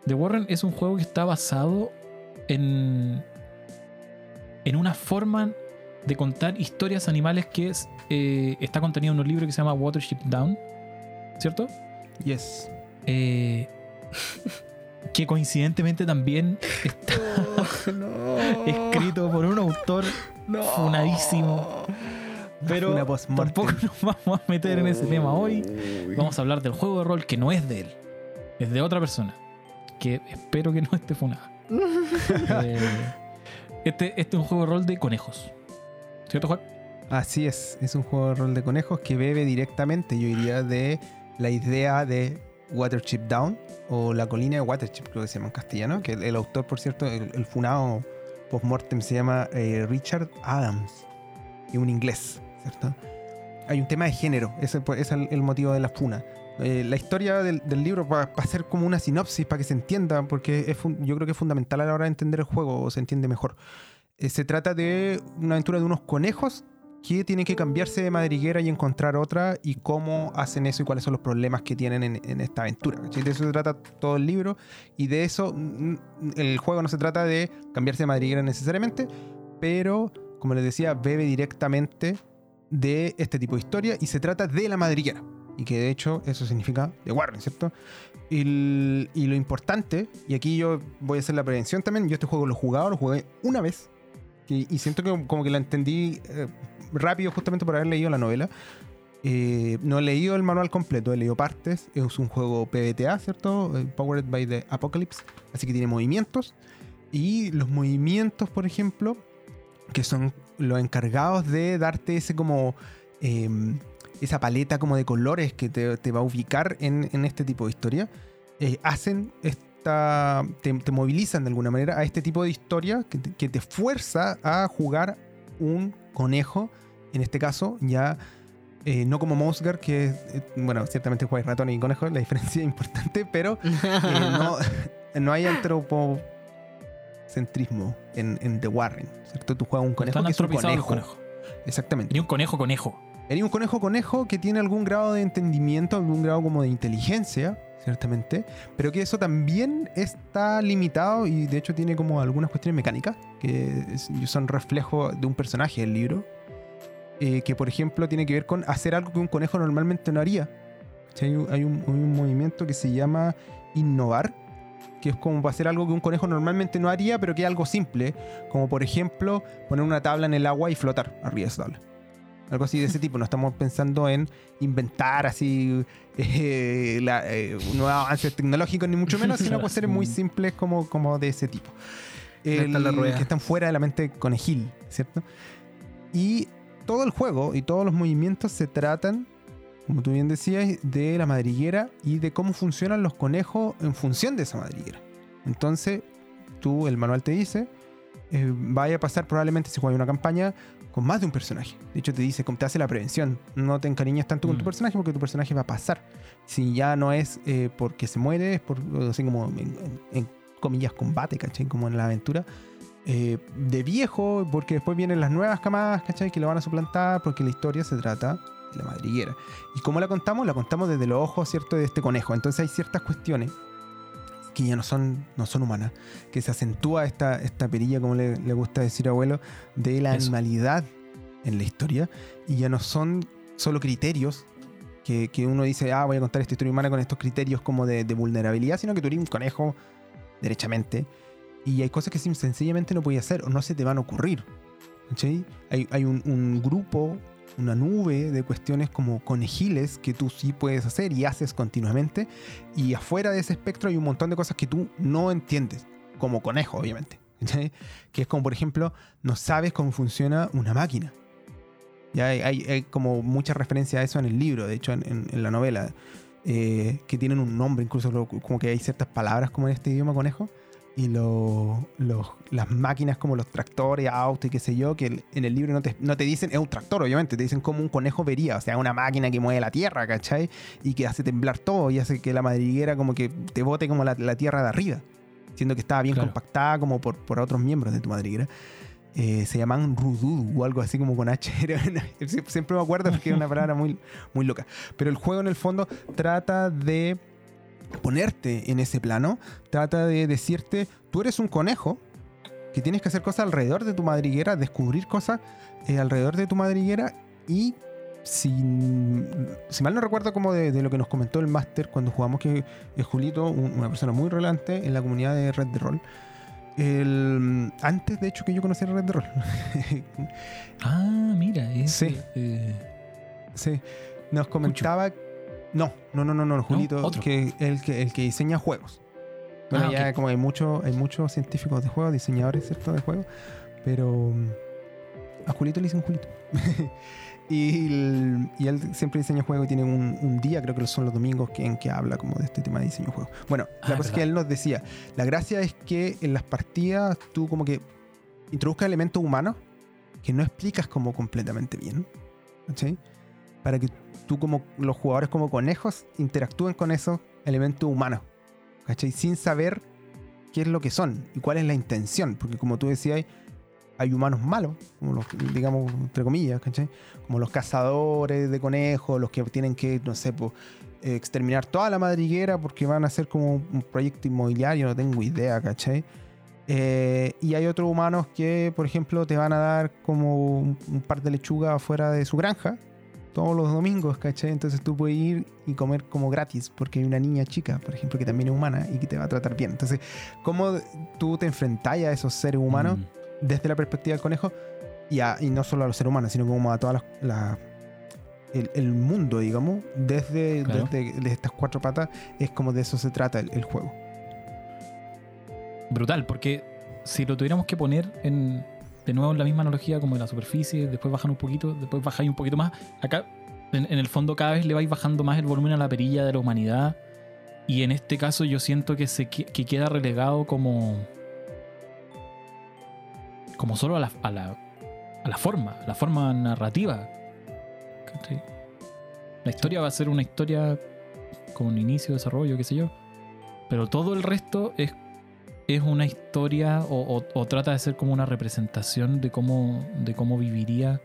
The Warren es un juego que está basado en, en una forma de contar historias animales que es, eh, está contenido en un libro que se llama Watership Down, ¿cierto? Yes. Eh, [LAUGHS] que coincidentemente también está [LAUGHS] escrito por un autor funadísimo. Pero tampoco [LAUGHS] nos vamos a meter en ese tema hoy. Vamos a hablar del juego de rol que no es de él, es de otra persona. Que espero que no esté funada. [LAUGHS] Eh, este, este es un juego de rol de conejos. ¿Cierto, Juan? Así es, es un juego de rol de conejos que bebe directamente, yo diría, de la idea de Watership Down o la colina de Watership, creo que se llama en castellano, que el, autor, por cierto, el, el funado post-mortem se llama eh, Richard Adams, y un inglés, ¿cierto? Hay un tema de género, ese es el, motivo de la funa. Eh, la historia del, libro va a ser como una sinopsis para que se entienda, porque es yo creo que es fundamental a la hora de entender el juego o se entiende mejor. Eh, se trata de una aventura de unos conejos que tienen que cambiarse de madriguera y encontrar otra y cómo hacen eso y cuáles son los problemas que tienen en, esta aventura. De eso se trata todo el libro y de eso mm, el juego no se trata de cambiarse de madriguera necesariamente, pero como les decía, bebe directamente de este tipo de historia y se trata de la madriguera. Y que de hecho eso significa de Warren, ¿cierto? Y, lo importante, y aquí yo voy a hacer la prevención también, yo este juego lo he jugado, lo jugué una vez y, y siento que como que la entendí eh, rápido justamente por haber leído la novela. Eh, no he leído el manual completo, he leído partes. Es un juego PBTA, ¿cierto? Eh, Powered by the Apocalypse. Así que tiene movimientos. Y los movimientos, por ejemplo, que son los encargados de darte ese como... eh, esa paleta como de colores que te, te va a ubicar en, en este tipo de historia, eh, hacen esta... Te, te movilizan de alguna manera a este tipo de historia que que te fuerza a jugar un conejo, en este caso ya eh, no como Mosgar, que es, eh, bueno, ciertamente juegas ratón y conejo, la [LAUGHS] diferencia es importante, pero eh, no, [LAUGHS] no hay antropocentrismo en, en The Warren, ¿cierto? Tú juegas un conejo que es un conejo. conejos. Exactamente. Ni un conejo conejo. Eres un conejo conejo que tiene algún grado de entendimiento, algún grado como de inteligencia, ciertamente, pero que eso también está limitado y de hecho tiene como algunas cuestiones mecánicas que son reflejo de un personaje del libro, eh, que por ejemplo tiene que ver con hacer algo que un conejo normalmente no haría. Hay, un, movimiento que se llama innovar, que es como hacer algo que un conejo normalmente no haría, pero que es algo simple, como por ejemplo poner una tabla en el agua y flotar arriba de esa tabla. Algo así de ese tipo. No estamos pensando en inventar así [LAUGHS] eh, la, eh, nuevos avances tecnológicos, ni mucho menos, sino pues ser muy [LAUGHS] simples como, como de ese tipo. El- que están fuera de la mente conejil, ¿cierto? Y todo el juego y todos los movimientos se tratan, como tú bien decías, de la madriguera y de cómo funcionan los conejos en función de esa madriguera. Entonces, tú, el manual te dice, eh, vaya a pasar probablemente si juegas una campaña con más de un personaje. De hecho, te dice, como te hace la prevención. No te encariñes tanto con tu Mm. personaje porque tu personaje va a pasar. Si ya no es eh, porque se muere, es por, así como en, en- en comillas, combate, ¿cachai? Como en la aventura. eh, de viejo, porque después vienen las nuevas camadas, ¿cachai? Que lo van a suplantar, porque la historia se trata de la madriguera. ¿Y cómo la contamos? La contamos desde los ojos, ¿cierto? De este conejo. Entonces hay ciertas cuestiones que ya no son, no son humanas, que se acentúa esta, esta perilla, como le, le gusta decir abuelo, de la Eso. animalidad en la historia, y ya no son solo criterios que, que uno dice, ah, voy a contar esta historia humana con estos criterios como de, de vulnerabilidad, sino que tú eres un conejo derechamente, y hay cosas que sencillamente no puedes hacer o no se te van a ocurrir. ¿cachai? Hay, hay un, un grupo, una nube de cuestiones como conejiles que tú sí puedes hacer y haces continuamente, y afuera de ese espectro hay un montón de cosas que tú no entiendes, como conejo, obviamente. Que es como, por ejemplo, no sabes cómo funciona una máquina. Ya hay, como mucha referencia a eso en el libro, de hecho, en, la novela, eh, que tienen un nombre, incluso como que hay ciertas palabras como en este idioma conejo, y lo- las máquinas como los tractores, autos y qué sé yo, que en el libro no te, no te dicen, es un tractor, obviamente, te dicen como un conejo vería, o sea, una máquina que mueve la tierra, ¿cachai? Y que hace temblar todo y hace que la madriguera como que te bote como la, la tierra de arriba, siendo que estaba bien Claro. compactada como por, por otros miembros de tu madriguera. Eh, se llaman rududu o algo así como con H. [LAUGHS] Siempre me acuerdo porque es una palabra muy, muy loca. Pero el juego en el fondo trata de ponerte en ese plano, trata de decirte, tú eres un conejo que tienes que hacer cosas alrededor de tu madriguera, descubrir cosas eh, alrededor de tu madriguera y si, si mal no recuerdo como de, de lo que nos comentó el máster cuando jugamos que es Julito, un- una persona muy relevante en la comunidad de Red de Roll, el, antes de hecho que yo conociera Red de Roll. [LAUGHS] Ah, mira. Es, Sí. eh, Sí, nos comentaba. No, no, no, no, no, Julito, otro. que el que el que diseña juegos. Bueno, Ah, ya ok. como hay muchos, hay muchos científicos de juegos, diseñadores, ¿cierto? De juegos. Pero mm, a Julito le dicen Julito. [LAUGHS] y, el- y él siempre diseña juegos y tiene un, un día, creo que son los domingos, que, en que habla como de este tema de diseño de juegos. Bueno, la Ah, cosa es que él nos decía, la gracia es que en las partidas tú como que introduzcas elementos humanos que no explicas como completamente bien. ¿cachai? Para que tú como los jugadores como conejos interactúen con esos elementos humanos. ¿Cachai? Sin saber qué es lo que son y cuál es la intención. Porque como tú decías, hay humanos malos, digamos, entre comillas, ¿cachai? Como los cazadores de conejos, los que tienen que, no sé, pues, exterminar toda la madriguera porque van a hacer como un proyecto inmobiliario, no tengo idea, ¿cachai? Eh, y hay otros humanos que, por ejemplo, te van a dar como un, un par de lechugas afuera de su granja todos los domingos, ¿cachai? Entonces tú puedes ir y comer como gratis porque hay una niña chica, por ejemplo, que también es humana y que te va a tratar bien. Entonces, ¿cómo tú te enfrentas a esos seres humanos mm, desde la perspectiva del conejo? Y, a- y no solo a los seres humanos, sino como a todas las... las- el, el mundo, digamos, desde, Claro. desde, desde estas cuatro patas, es como de eso se trata el, el juego. brutal, porque si lo tuviéramos que poner en, de nuevo la misma analogía como en la superficie, después bajan un poquito, después bajáis un poquito más, acá en, el fondo cada vez le vais bajando más el volumen a la perilla de la humanidad y en este caso yo siento que, se, que que queda relegado como como solo a la, a la, a la forma, a la forma narrativa. La historia va a ser una historia con un inicio, desarrollo, qué sé yo. Pero todo el resto es, es una historia o, o- trata de ser como una representación de cómo, de cómo viviría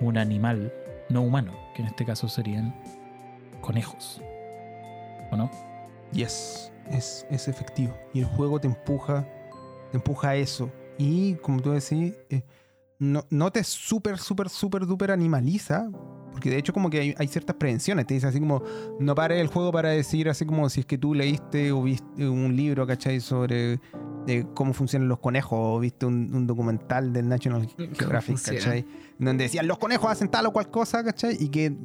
un animal no humano, que en este caso serían conejos. ¿O no? Yes, es, es efectivo. Y el juego te empuja, te empuja a eso. Y como tú decís, eh, no, no te súper, súper, súper, duper animaliza. Porque de hecho como que hay, hay ciertas prevenciones. Te dice así como, no pares el juego para decir así como si es que tú leíste o viste un libro, ¿cachai? Sobre eh, cómo funcionan los conejos o viste un, un documental del National Geographic? ¿cachai? Donde decían los conejos hacen tal o cual cosa, ¿cachai? Y que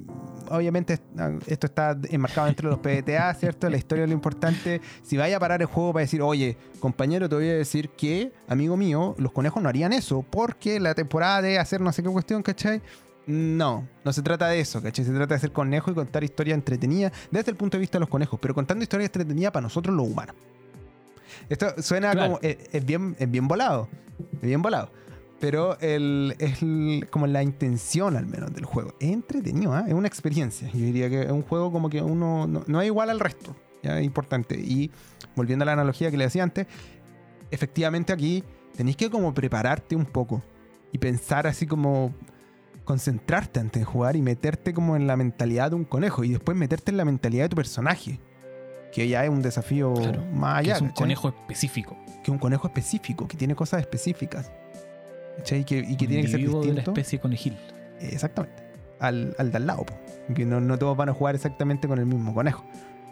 obviamente ah, esto está enmarcado dentro de los PDTA, ¿cierto? La historia es lo importante. Si vaya a parar el juego para decir, oye, compañero, te voy a decir que, amigo mío, los conejos no harían eso porque la temporada de hacer no sé qué cuestión, ¿cachai? No, no se trata de eso, ¿cachai? Se trata de hacer conejos y contar historias entretenidas desde el punto de vista de los conejos, pero contando historias entretenidas para nosotros los humanos. Esto suena Claro. como. Es, es bien, es bien volado. Es bien volado. Pero el, es el- como la intención al menos del juego. Es entretenido, ¿ah? es una experiencia. Yo diría que es un juego como que uno no, no es igual al resto. ¿ya? Es importante. Y volviendo a la analogía que le decía antes, efectivamente aquí tenéis que como prepararte un poco y pensar así como concentrarte antes de jugar y meterte como en la mentalidad de un conejo y después meterte en la mentalidad de tu personaje. Que ya es un desafío Claro, más que allá. es un ¿cachai? conejo específico. que es un conejo específico, que tiene cosas específicas. ¿cachai? Y que, y que un tiene que ser de la especie conejil. Exactamente. Al, al de al lado. po. Que no, no todos van a jugar exactamente con el mismo conejo.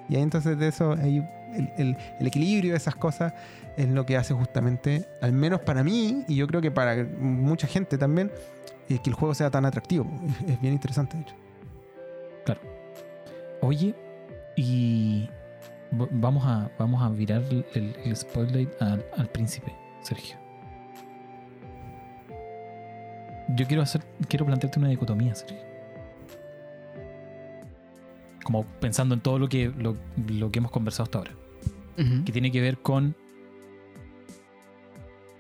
Y ahí entonces de eso, ahí el, el- el equilibrio de esas cosas es lo que hace justamente, al menos para mí, y yo creo que para mucha gente también, es que el juego sea tan atractivo. [LAUGHS] Es, bien interesante, de hecho. Oye, y vamos a, vamos a virar el, el- spotlight al, al príncipe, Sergio. Yo quiero hacer, quiero plantearte una dicotomía, Sergio. Como pensando en todo lo que, lo, lo que hemos conversado hasta ahora. Que tiene que ver con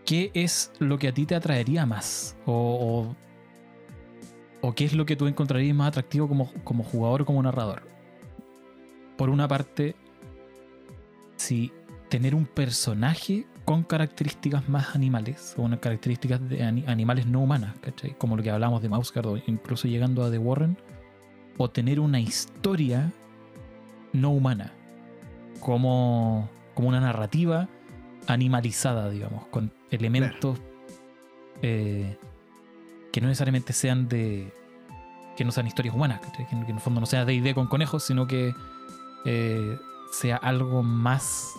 qué es lo que a ti te atraería más. O, o, qué es lo que tú encontrarías más atractivo como, como jugador o como narrador. Por una parte, si tener un personaje con características más animales, o unas características de ani- animales no humanas, ¿cachai? Como lo que hablamos de Mousecard, o incluso llegando a The Warren, o tener una historia no humana, como, como una narrativa animalizada, digamos, con elementos eh, que no necesariamente sean de. que no sean historias humanas, que, en el fondo no sea DD con conejos, sino que eh, sea algo más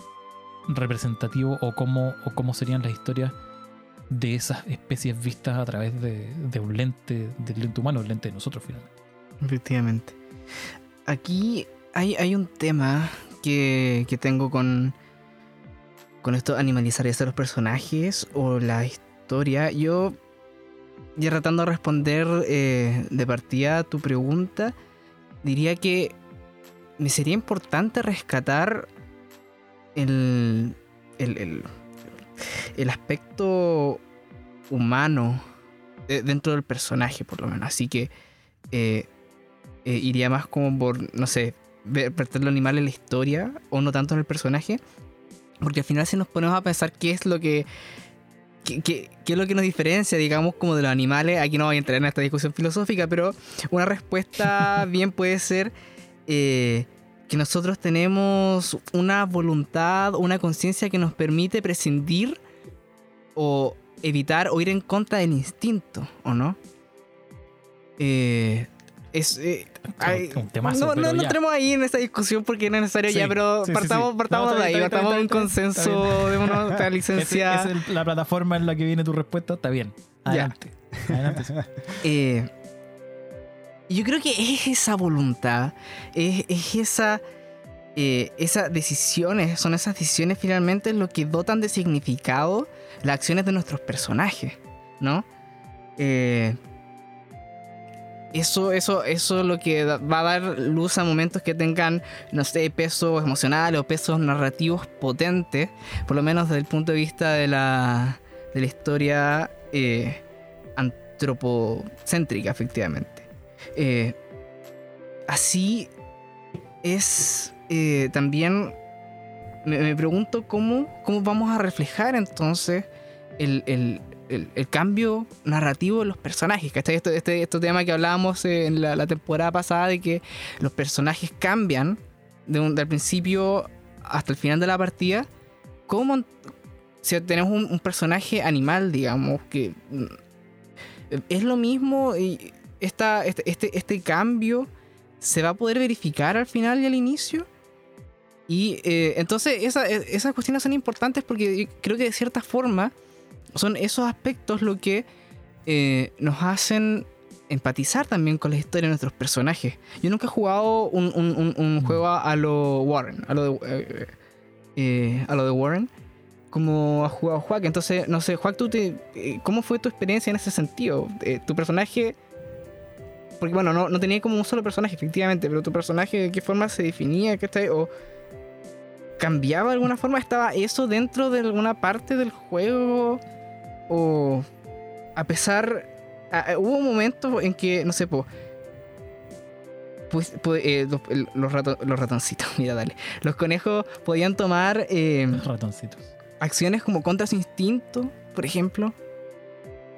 representativo o cómo, o cómo serían las historias de esas especies vistas a través de, de un lente, del lente humano, el lente de nosotros finalmente. Efectivamente. Aquí hay, hay un tema que, que tengo con, con esto de animalizar sea los personajes o la historia. Yo, ya tratando de responder eh, de partida a tu pregunta, diría que me sería importante rescatar el, el, el, el aspecto humano de- dentro del personaje, por lo menos. Así que eh, eh, iría más como por, no sé, ver, lo animal en la historia o no tanto en el personaje. Porque al final si nos ponemos a pensar qué es lo que... ¿Qué, qué- qué es lo que nos diferencia, digamos, como de los animales? Aquí no voy a entrar en esta discusión filosófica, pero una respuesta [LAUGHS] bien puede ser eh, que nosotros tenemos una voluntad, una conciencia que nos permite prescindir o evitar o ir en contra del instinto, ¿o no? Eh, es, eh, ay, un temazo, no, no, no entremos ahí en esa discusión porque no es necesario Sí, ya, pero sí, partamos, sí. partamos No, de ahí, bien, partamos de un consenso de una [LAUGHS] licencia. esa es el- la plataforma en la que viene tu respuesta, está bien. Adelante. Adelante. [LAUGHS] Eh, yo creo que es esa voluntad, es, es esa, eh, esas decisiones, son esas decisiones finalmente lo que dotan de significado las acciones de nuestros personajes, ¿no? Eh, eso, eso, eso es lo que va a dar luz a momentos que tengan, no sé, pesos emocionales o pesos narrativos potentes, por lo menos desde el punto de vista de la, de la historia eh, antropocéntrica, efectivamente. Eh, así es eh, también, me, me pregunto cómo, cómo vamos a reflejar entonces el- el- cambio narrativo de los personajes. ¿cachai? Este, este, este tema que hablábamos eh, en la, temporada pasada de que los personajes cambian de un, del principio hasta el final de la partida, cómo si tenemos un, personaje animal, digamos, que mm, es lo mismo y esta, este, este, este cambio se va a poder verificar al final y al inicio. Y eh, entonces e- esas cuestiones son importantes porque creo que de cierta forma son esos aspectos lo que eh, nos hacen empatizar también con la historia de nuestros personajes. Yo nunca he jugado un, un- un- un Mm. juego a, lo Warren, a lo de, eh, eh, a lo de Warren, como ha jugado Juan. Entonces, no sé, Juan, ¿tú te, eh, ¿cómo fue tu experiencia en ese sentido? Tu personaje... Porque bueno, no, no tenía como un solo personaje, efectivamente, pero tu personaje de qué forma se definía, ¿cachai? O cambiaba de alguna forma, estaba eso dentro de alguna parte del juego, o a pesar, a- a- hubo momentos en que, no sé, po, pues, pues, eh, los, los rato- los ratoncitos, [LAUGHS] mira, dale, los conejos podían tomar eh, Los ratoncitos. acciones como contra su instinto, por ejemplo,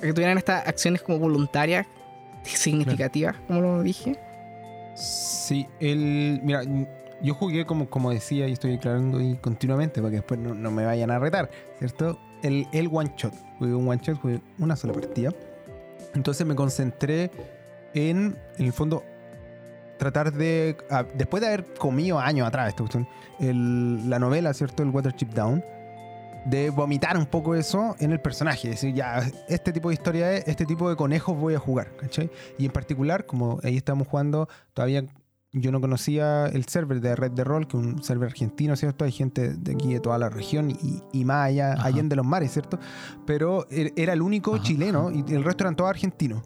que tuvieran estas acciones como voluntarias, significativas, como lo dije. Sí, el. Mira, yo jugué como, como decía y estoy declarando ahí continuamente para que después no, no me vayan a retar, ¿cierto? El, el one shot. Un one shot, una sola partida. Entonces me concentré en, en el fondo, tratar de. ah, después de haber comido años atrás esta cuestión, la novela, ¿cierto? El Watership Down. De vomitar un poco eso en el personaje. Es decir, ya, este tipo de historia es, este tipo de conejos voy a jugar, ¿cachai? Y en particular, como ahí estamos jugando, todavía yo no conocía el server de Red de Roll, que es un server argentino, ¿cierto? Hay gente de aquí de toda la región y, y más allá, Ajá. allá de los mares, ¿cierto? Pero er- era el único Ajá, chileno y el resto eran todos argentinos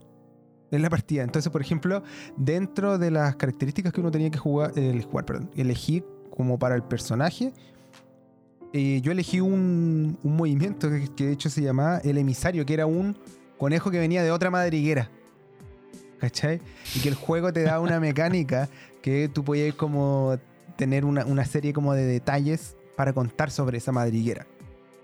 en la partida. Entonces, por ejemplo, dentro de las características que uno tenía que jugar, el jugar, perdón, elegir como para el personaje, eh, yo elegí un, un movimiento que, que de hecho se llamaba el emisario, que era un conejo que venía de otra madriguera. ¿Cachai? Y que el juego te da una [LAUGHS] mecánica que tú podías como tener una, una serie como de detalles para contar sobre esa madriguera.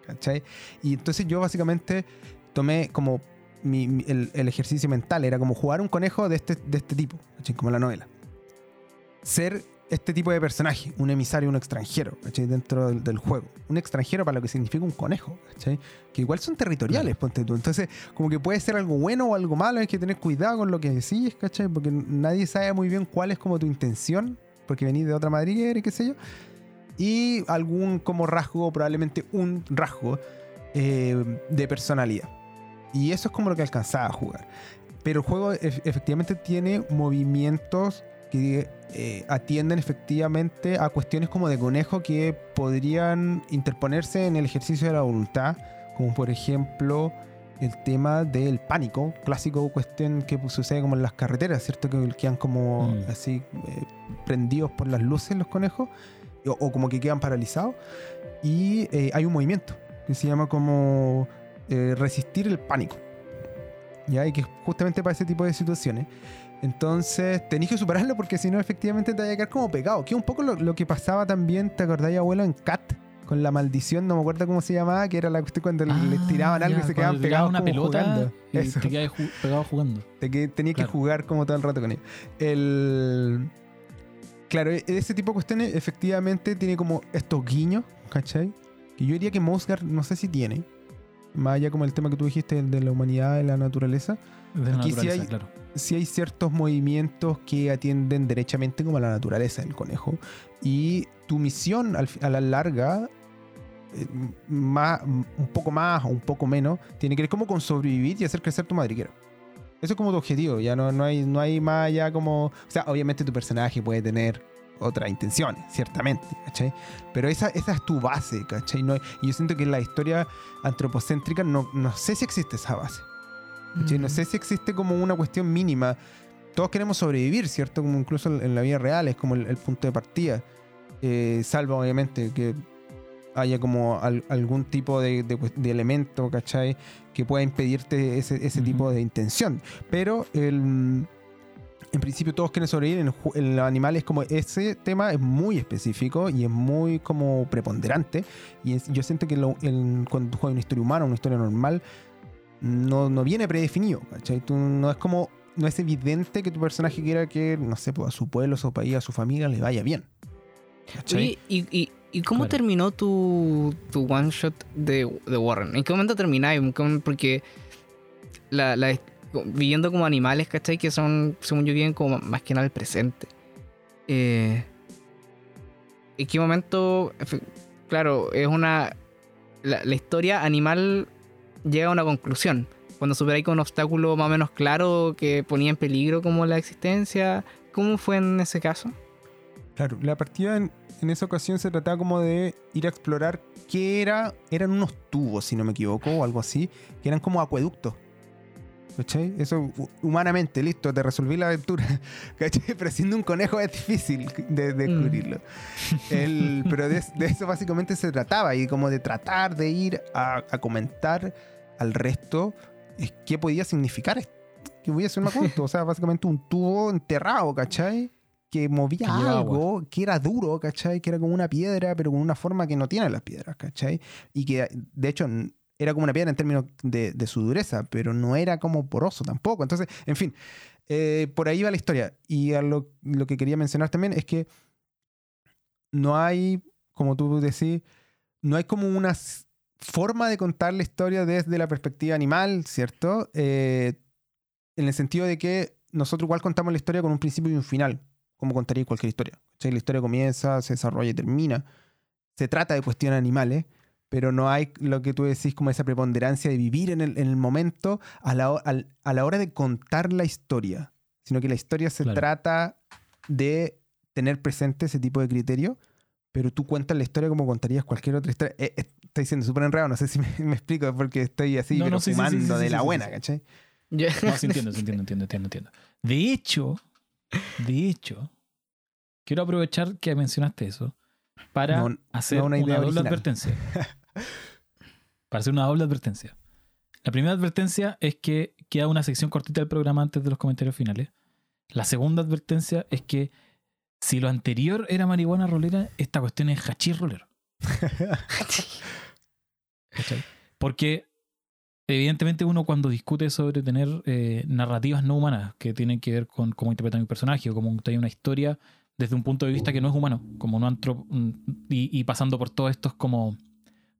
¿Cachai? Y entonces yo básicamente tomé como mi- el, ejercicio mental, era como jugar un conejo de este, de este tipo, como la novela. Ser este tipo de personaje, un emisario, un extranjero, ¿cachai? dentro del, del juego. Un extranjero para lo que significa un conejo, ¿cachai? que igual son territoriales, ponte tú. Entonces, como que puede ser algo bueno o algo malo, hay que tener cuidado con lo que decís, ¿cachai? Porque nadie sabe muy bien cuál es como tu intención, porque venís de otra madriguera y qué sé yo. Y algún como rasgo, probablemente un rasgo eh, de personalidad. Y eso es como lo que alcanzaba a jugar. Pero el juego ef- efectivamente tiene movimientos que eh, atienden efectivamente a cuestiones como de conejo que podrían interponerse en el ejercicio de la voluntad, como por ejemplo el tema del pánico, clásico cuestión que pues, sucede como en las carreteras, ¿cierto? Que quedan como Mm. así eh, prendidos por las luces los conejos, o, o como que quedan paralizados. Y eh, hay un movimiento que se llama como eh, resistir el pánico. ¿Ya? Y que es justamente para ese tipo de situaciones. Entonces tenéis que superarlo porque si no, efectivamente te vaya a quedar como pegado. Que es un poco lo, lo que pasaba también, ¿te acordáis, abuelo, en Cat? Con la maldición, no me acuerdo cómo se llamaba, que era la cuestión cuando le- le tiraban Ah, algo ya, y se quedaban pegados una como pelota jugando. y Eso. te quedas ju- pegado jugando. De que tenía Claro. que jugar como todo el rato con ellos. El... Claro, e- ese tipo de cuestiones efectivamente tiene como estos guiños, ¿cachai? Que yo diría que Mosgar no sé si tiene. Más allá como el tema que tú dijiste el de la humanidad, de la naturaleza. De la Aquí sí naturaleza, hay- claro. Sí hay ciertos movimientos que atienden derechamente como a la naturaleza del conejo. Y tu misión a la larga, eh, más, un poco más o un poco menos, tiene que ver como con sobrevivir y hacer crecer tu madriguero. Eso es como tu objetivo, ya no, no, hay, no hay más allá como... O sea, obviamente tu personaje puede tener otras intenciones, ciertamente, ¿cachai? Pero esa, esa es tu base, ¿cachai? No, y yo siento que en la historia antropocéntrica no, no sé si existe esa base. Mm. No sé si existe como una cuestión mínima. Todos queremos sobrevivir, ¿cierto? Como incluso en la vida real es como el, el punto de partida. Eh, salvo, obviamente, que haya como al- algún tipo de, de cuest- de elemento, ¿cachai? Que pueda impedirte ese, ese tipo de intención. Pero el, en principio todos quieren sobrevivir. En, los animales como ese tema es muy específico y es muy como preponderante. Y es- yo siento que lo- el- cuando tú juegas una historia humana, una historia normal, no, no viene predefinido. ¿cachai? Tú no es como. No es evidente que tu personaje quiera que, no sé, pues, a su pueblo, a su país, a su familia le vaya bien. ¿cachai? Y, y ¿Y cómo Claro. terminó tu, tu one shot de, de Warren? ¿En qué momento termináis? ¿Cómo- Porque la, la- viviendo como animales, ¿cachai? Que son, según yo, viven como más que nada el presente. Eh, ¿En qué momento? Claro, es una. La, la historia animal llega a una conclusión. Cuando superáis un obstáculo más o menos claro que ponía en peligro como la existencia. ¿Cómo fue en ese caso? Claro, la partida en, en esa ocasión se trataba como de ir a explorar qué era. Eran unos tubos, si no me equivoco, o algo así, que eran como acueductos. ¿Cachai? Eso hu- humanamente, listo, te resolví la aventura. [LAUGHS] ¿Cachai? Pero siendo un conejo es difícil de, de Mm. descubrirlo. El- [LAUGHS] pero de, de eso básicamente se trataba, y como de tratar de ir a, a comentar al resto qué podía significar esto. Que podía ser un acueducto, o sea, básicamente un tubo enterrado, ¿cachai? Que movía Que algo, que era duro, ¿cachai? Que era como una piedra, pero con una forma que no tienen las piedras, ¿cachai? Y que de hecho era como una piedra en términos de, de su dureza, pero no era como poroso tampoco. Entonces, en fin, eh, por ahí va la historia. Y a lo, lo que quería mencionar también es que no hay, como tú decís, no hay como una forma de contar la historia desde la perspectiva animal, ¿cierto? Eh, en el sentido de que nosotros igual contamos la historia con un principio y un final, como contaría cualquier historia. ¿cachai? La historia comienza, se desarrolla y termina. Se trata de cuestiones animales, pero no hay lo que tú decís como esa preponderancia de vivir en el, en el momento a la, a la hora de contar la historia, sino que la historia se Claro. trata de tener presente ese tipo de criterio, pero tú cuentas la historia como contarías cualquier otra historia. Eh, eh, estoy siendo súper enredado, no sé si me, [LAUGHS] me explico, porque estoy así, No, pero no, sí, sí, sí, fumando sí, de la buena. ¿cachai? [LAUGHS] No, sí entiendo, sí entiendo, entiendo, entiendo, entiendo. De hecho, de hecho, quiero aprovechar que mencionaste eso para No- hacer una una, idea doble original. advertencia. [LAUGHS] para hacer una doble advertencia. La primera advertencia es que queda una sección cortita del programa antes de los comentarios finales. La segunda advertencia es que si lo anterior era marihuana rolera, esta cuestión es hachís rolero. [LAUGHS] Porque evidentemente uno cuando discute sobre tener eh, narrativas no humanas que tienen que ver con cómo interpretar un personaje o cómo contar una historia desde un punto de vista que no es humano, como no antro y, y pasando por todos estos como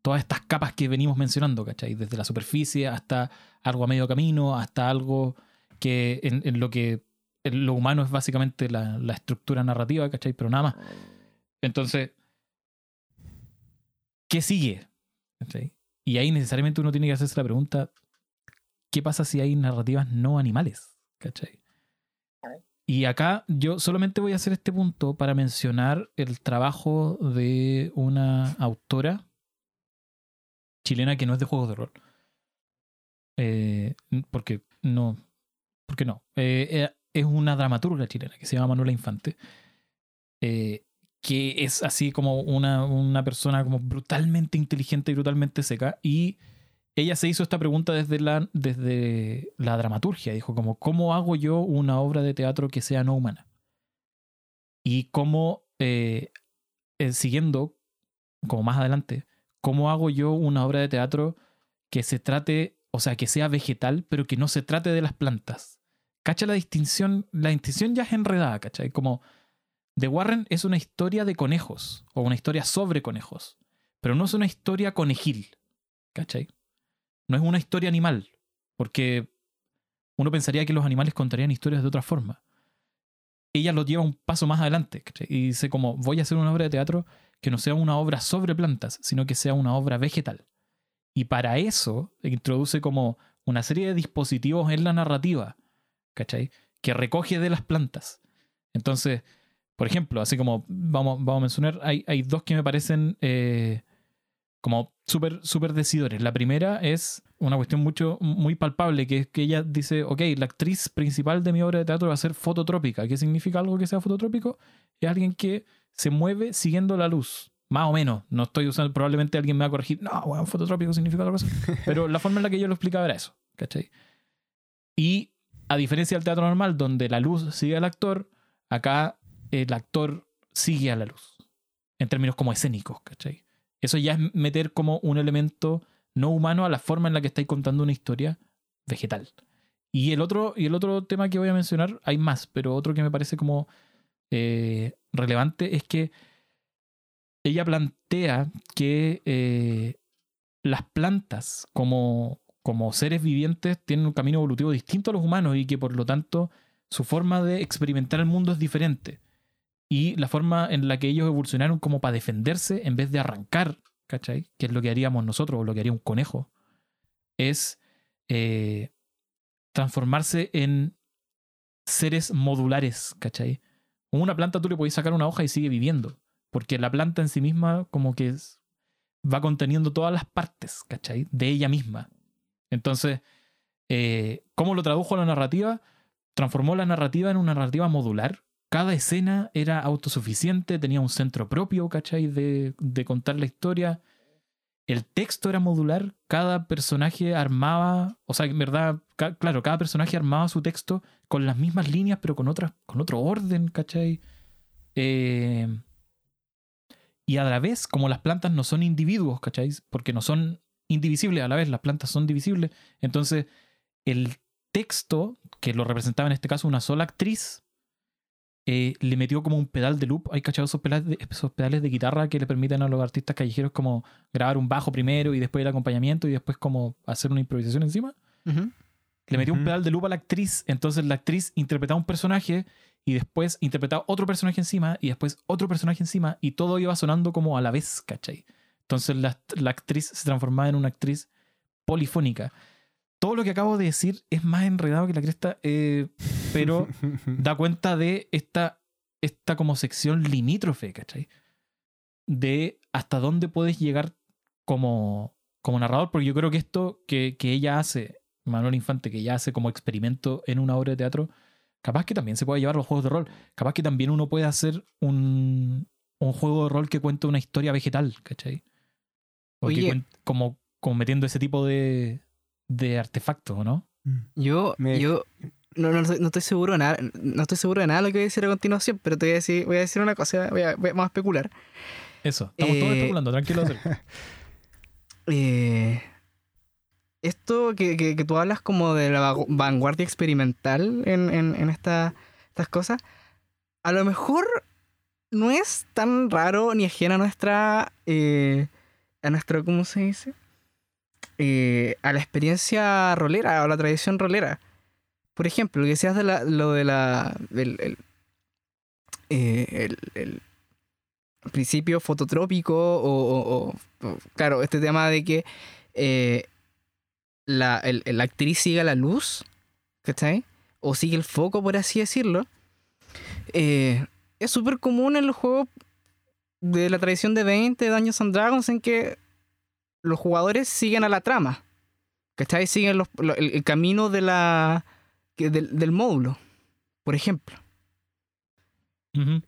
todas estas capas que venimos mencionando, ¿cachai? Desde la superficie hasta algo a medio camino, hasta algo que en, lo que en lo humano es básicamente la, la estructura narrativa, ¿cachai? Pero nada más. Entonces, ¿qué sigue? Y ahí necesariamente uno tiene que hacerse la pregunta, ¿qué pasa si hay narrativas no animales? ¿Cachai? Y acá yo solamente voy a hacer este punto para mencionar el trabajo de una autora chilena que no es de juegos de rol. Eh, porque no. Porque no. Eh, eh, es una dramaturga chilena que se llama Manuela Infante. que es así como una, una persona como brutalmente inteligente y brutalmente seca. Y ella se hizo esta pregunta desde la, desde la dramaturgia. Dijo como, ¿cómo hago yo una obra de teatro que sea no humana? Y cómo, siguiendo, como más adelante, ¿cómo hago yo una obra de teatro que se trate, o sea, que sea vegetal, pero que no se trate de las plantas? ¿Cacha la distinción? La distinción ya es enredada, ¿cachai? Como The Warren es una historia de conejos, o una historia sobre conejos, pero no es una historia conejil, ¿cachai? No es una historia animal, porque uno pensaría que los animales contarían historias de otra forma. Ella lo lleva un paso más adelante, ¿cachai? Y dice como, voy a hacer una obra de teatro que no sea una obra sobre plantas, sino que sea una obra vegetal. Y para eso introduce como una serie de dispositivos en la narrativa, ¿cachai? Que recoge de las plantas. Entonces, por ejemplo, así como vamos, vamos a mencionar, hay, hay dos que me parecen eh, como súper súper decidores. La primera es una cuestión mucho, muy palpable, que es que ella dice, ok, la actriz principal de mi obra de teatro va a ser fototrópica. ¿Qué significa algo que sea fototrópico? Es alguien que se mueve siguiendo la luz. Más o menos. No estoy usando, probablemente alguien me va a corregir. No, bueno, fototrópico significa otra cosa. [LAUGHS] Pero la forma en la que yo lo explicaba era eso. ¿Cachai? Y a diferencia del teatro normal, donde la luz sigue al actor, acá el actor sigue a la luz. En términos como escénicos, ¿cachai? Eso ya es meter como un elemento no humano a la forma en la que estáis contando una historia vegetal. Y el otro, y el otro tema que voy a mencionar, hay más, pero otro que me parece como eh, relevante es que ella plantea que eh, las plantas como, como seres vivientes tienen un camino evolutivo distinto a los humanos y que por lo tanto su forma de experimentar el mundo es diferente. Y la forma en la que ellos evolucionaron como para defenderse en vez de arrancar, ¿cachai? Que es lo que haríamos nosotros o lo que haría un conejo, es eh, transformarse en seres modulares, ¿cachai? Como una planta tú le podés sacar una hoja y sigue viviendo, porque la planta en sí misma como que es- va conteniendo todas las partes, ¿cachai? De ella misma. Entonces, eh, ¿cómo lo tradujo a la narrativa? Transformó la narrativa en una narrativa modular. Cada escena era autosuficiente, tenía un centro propio, ¿cachai? De, de contar la historia. El texto era modular, cada personaje armaba, o sea, en verdad, claro, cada personaje armaba su texto con las mismas líneas, pero con, otras, con otro orden, ¿cachai? Eh, y a la vez, como las plantas no son individuos, ¿cachai? Porque no son indivisibles a la vez, las plantas son divisibles. Entonces, el texto, que lo representaba en este caso una sola actriz, eh, le metió como un pedal de loop. ¿Hay cachado esos pedales, de, esos pedales de guitarra que le permiten a los artistas callejeros como grabar un bajo primero y después el acompañamiento y después como hacer una improvisación encima? Le metió un pedal de loop a la actriz, entonces la actriz interpretaba un personaje y después interpretaba otro personaje encima y después otro personaje encima y todo iba sonando como a la vez, ¿cachai? Entonces la, la actriz se transformaba en una actriz polifónica. Todo lo que acabo de decir es más enredado que la cresta, eh, pero [LAUGHS] da cuenta de esta, esta como sección limítrofe, ¿cachai? De hasta dónde puedes llegar como, como narrador, porque yo creo que esto que, que ella hace, Manuel Infante, que ella hace como experimento en una obra de teatro, capaz que también se puede llevar a los juegos de rol. Capaz que también uno puede hacer un, un juego de rol que cuenta una historia vegetal, ¿cachai? O que Oye. cuen- como, como metiendo ese tipo de, de artefactos, ¿o ¿no? Yo, Me- yo no, no, estoy- no estoy seguro de nada, no estoy seguro de nada de lo que voy a decir a continuación, pero te voy a decir, voy a decir una cosa, voy a, voy a- vamos a especular. Eso, estamos todos Eh, especulando, tranquilo. [LAUGHS] Eh, esto que, que- que tú hablas como de la vanguardia experimental en, en, en esta- estas cosas, a lo mejor no es tan raro ni ajena a nuestra, eh, a nuestro, ¿cómo se dice? Eh, a la experiencia rolera o a la tradición rolera. Por ejemplo, lo que decías de lo de la, del el, eh, el- el principio fototrópico o, claro, este tema de que eh, la, el- la actriz siga la luz, ¿cachai? O sigue el foco, por así decirlo. Eh, es súper común en los juegos de la tradición de 20 de Dungeons and Dragons en que los jugadores siguen a la trama. ¿Cachai? Siguen los- lo- el, el camino de la, que- del, del módulo, por ejemplo.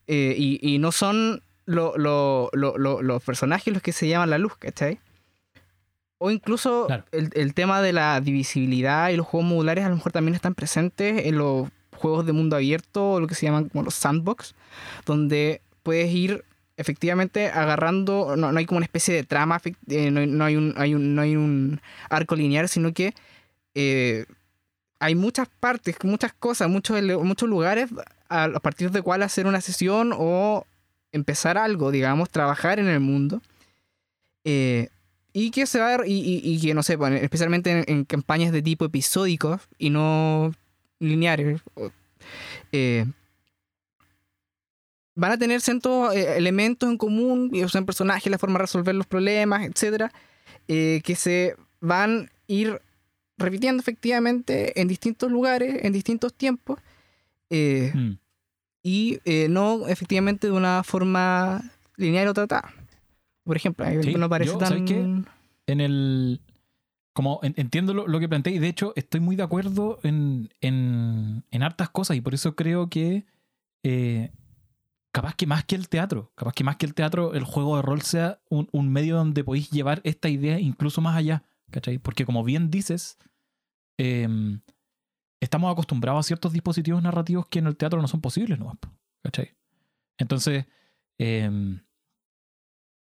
Eh, y, y no son lo- lo- lo- lo- los personajes los que se llaman la luz, ¿cachai? O incluso Claro. el, el tema de la divisibilidad y los juegos modulares a lo mejor también están presentes en los juegos de mundo abierto o lo que se llaman como los sandbox, donde puedes ir efectivamente agarrando, no, no hay como una especie de trama, eh, no, no hay un, hay un- no hay un arco lineal, sino que eh, hay muchas partes, muchas cosas, muchos, muchos lugares a, partir de cuál hacer una sesión o empezar algo, digamos, trabajar en el mundo. Eh, y que se va a y, que no sé, especialmente en, campañas de tipo episódicos y no lineares, eh, van a tener ciertos eh, elementos en común, y usan personajes, la forma de resolver los problemas, etcétera, que se van a ir repitiendo efectivamente en distintos lugares, en distintos tiempos, eh, Mm. y eh, no efectivamente de una forma lineal o tratada. Por ejemplo, Sí, no parece yo, tan... ¿sabes qué? en el. Como en- entiendo lo, lo que planteé y de hecho estoy muy de acuerdo en, en, en hartas cosas y por eso creo que eh, capaz que más que el teatro, capaz que más que el teatro, el juego de rol sea un, un medio donde podéis llevar esta idea incluso más allá, ¿cachai? Porque como bien dices, em, estamos acostumbrados a ciertos dispositivos narrativos que en el teatro no son posibles, ¿no? ¿cachai? Entonces, em,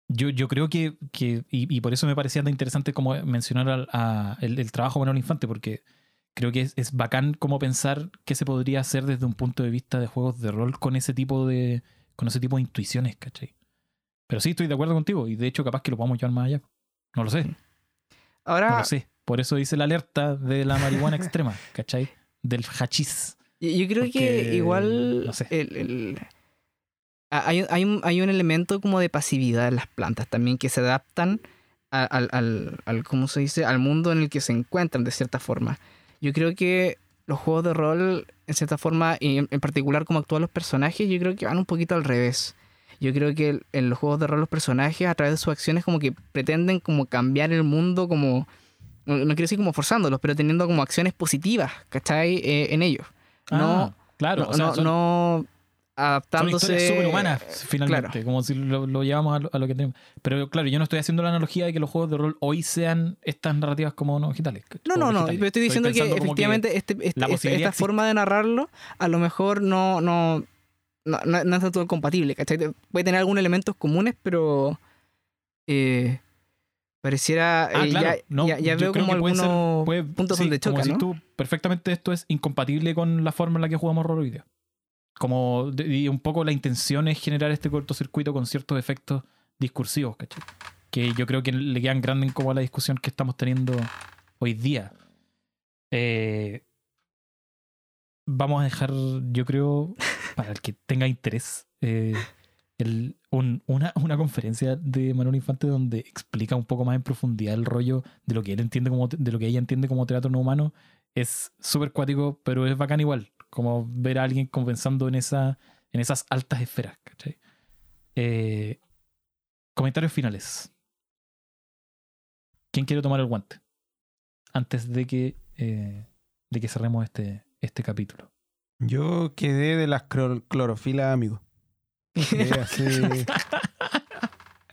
yo, yo creo que, que y, y por eso me parecía tan interesante como mencionar al- a el, el trabajo de Manuel Infante, porque creo que es, es bacán como pensar qué se podría hacer desde un punto de vista de juegos de rol con ese tipo de, con ese tipo de intuiciones, ¿cachai? Pero sí, estoy de acuerdo contigo. Y de hecho, capaz que lo podamos llevar más allá. No lo sé. No Ahora, lo sé. Por eso hice la alerta de la marihuana extrema, [LAUGHS] ¿cachai? Del hachís. yo yo creo que igual no sé. el- el- a- hay, hay un, hay un elemento como de pasividad en las plantas también que se adaptan al, al, al- ¿cómo se dice? al mundo en el que se encuentran de cierta forma. Yo creo que los juegos de rol, en cierta forma, y en, en particular como actúan los personajes, yo creo que van un poquito al revés. Yo creo que en los juegos de rol los personajes a través de sus acciones como que pretenden como cambiar el mundo como... No, no quiero decir como forzándolos, pero teniendo como acciones positivas, ¿cachai? Eh, en ellos. No, Ah, claro. no, o sea, no, son, no son adaptándose. historias superhumanas, finalmente. claro. Como si lo, lo llevamos a lo, a lo que tenemos. Pero claro, yo no estoy haciendo la analogía de que los juegos de rol hoy sean estas narrativas como no digitales. No, no, no. Pero estoy diciendo que efectivamente este, este- la esta- posibilidad esta existe. forma de narrarlo a lo mejor no, no, no, no, no está todo compatible. ¿cachai? Puede tener algunos elementos comunes, pero eh, pareciera. Ah, eh, claro. ya, No, ya- ya yo veo como ser- algunos puede- puntos sí, donde como chocan, decís ¿no? tú, perfectamente esto es incompatible con la forma en la que jugamos rol hoy día. Como de- y un poco la intención es generar este cortocircuito con ciertos efectos discursivos, ¿cachai? Que yo creo que le quedan grandes como a la discusión que estamos teniendo hoy día. Eh, vamos a dejar, yo creo, para el que tenga interés, eh, el- un- una, una conferencia de Manuel Infante donde explica un poco más en profundidad el rollo de lo que él entiende como de lo que ella entiende como teatro no humano. Es súper cuático, pero es bacán igual. Como ver a alguien como pensando en esa, en esas altas esferas. ¿cachai? Eh, comentarios finales. ¿Quién quiere tomar el guante? Antes de que, eh, de que cerremos este, este capítulo. Yo quedé de las clor- clorofilas, amigo. [LAUGHS] Así.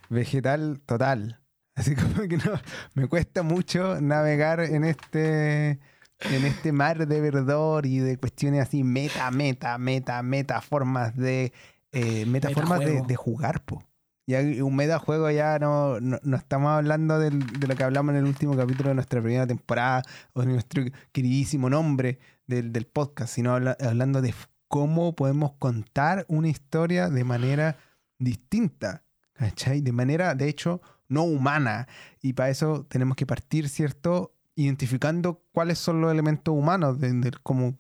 vegetal total. Así como que no. Me cuesta mucho navegar en este. En este mar de verdor y de cuestiones así, meta, meta, meta, meta, formas de. Eh, meta formas de, jugar, po. Ya un metajuego ya no, no, no estamos hablando del- de lo que hablamos en el último capítulo de nuestra primera temporada o de nuestro queridísimo nombre del, del podcast, sino habla- hablando de cómo podemos contar una historia de manera distinta, ¿cachai? De manera, de hecho, no humana. Y para eso tenemos que partir, ¿cierto? Identificando cuáles son los elementos humanos de, de cómo,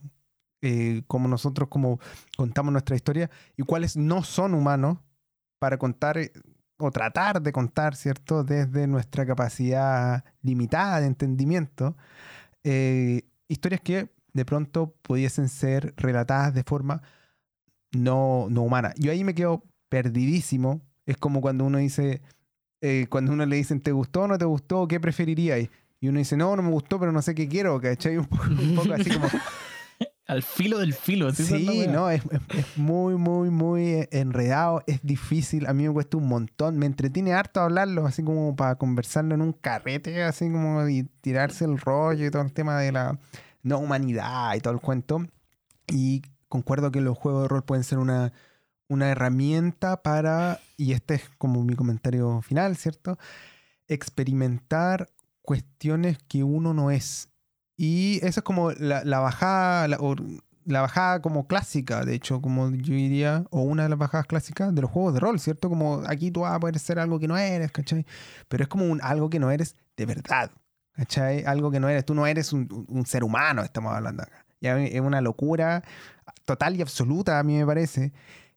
eh, cómo nosotros como contamos nuestra historia y cuáles no son humanos para contar eh, o tratar de contar, ¿cierto? Desde nuestra capacidad limitada de entendimiento, eh, historias que de pronto pudiesen ser relatadas de forma no, no humana. Yo ahí me quedo perdidísimo. Es como cuando uno dice, eh, cuando uno le dicen, ¿te gustó o no te gustó? ¿Qué preferirías? Y uno dice, no, no me gustó, pero no sé qué quiero, ¿cachai? Un poco, un poco así como, [LAUGHS] Al filo del filo. Sí, no, es, es- es muy, muy, muy enredado, es difícil, a mí me cuesta un montón, me entretiene harto hablarlo, así como para conversarlo en un carrete, así como y tirarse el rollo y todo el tema de la no humanidad y todo el cuento. Y concuerdo que los juegos de rol pueden ser una, una herramienta para, y este es como mi comentario final, ¿cierto? Experimentar cuestiones que uno no es. Y eso es como la, la bajada, la, o la bajada como clásica, de hecho, como yo diría, o una de las bajadas clásicas de los juegos de rol, ¿cierto? Como aquí tú vas a poder ser algo que no eres, ¿cachai? Pero es como un, algo que no eres de verdad, ¿cachai? Algo que no eres, tú no eres un, ser humano, estamos hablando acá. Es una locura total y absoluta, a mí me parece,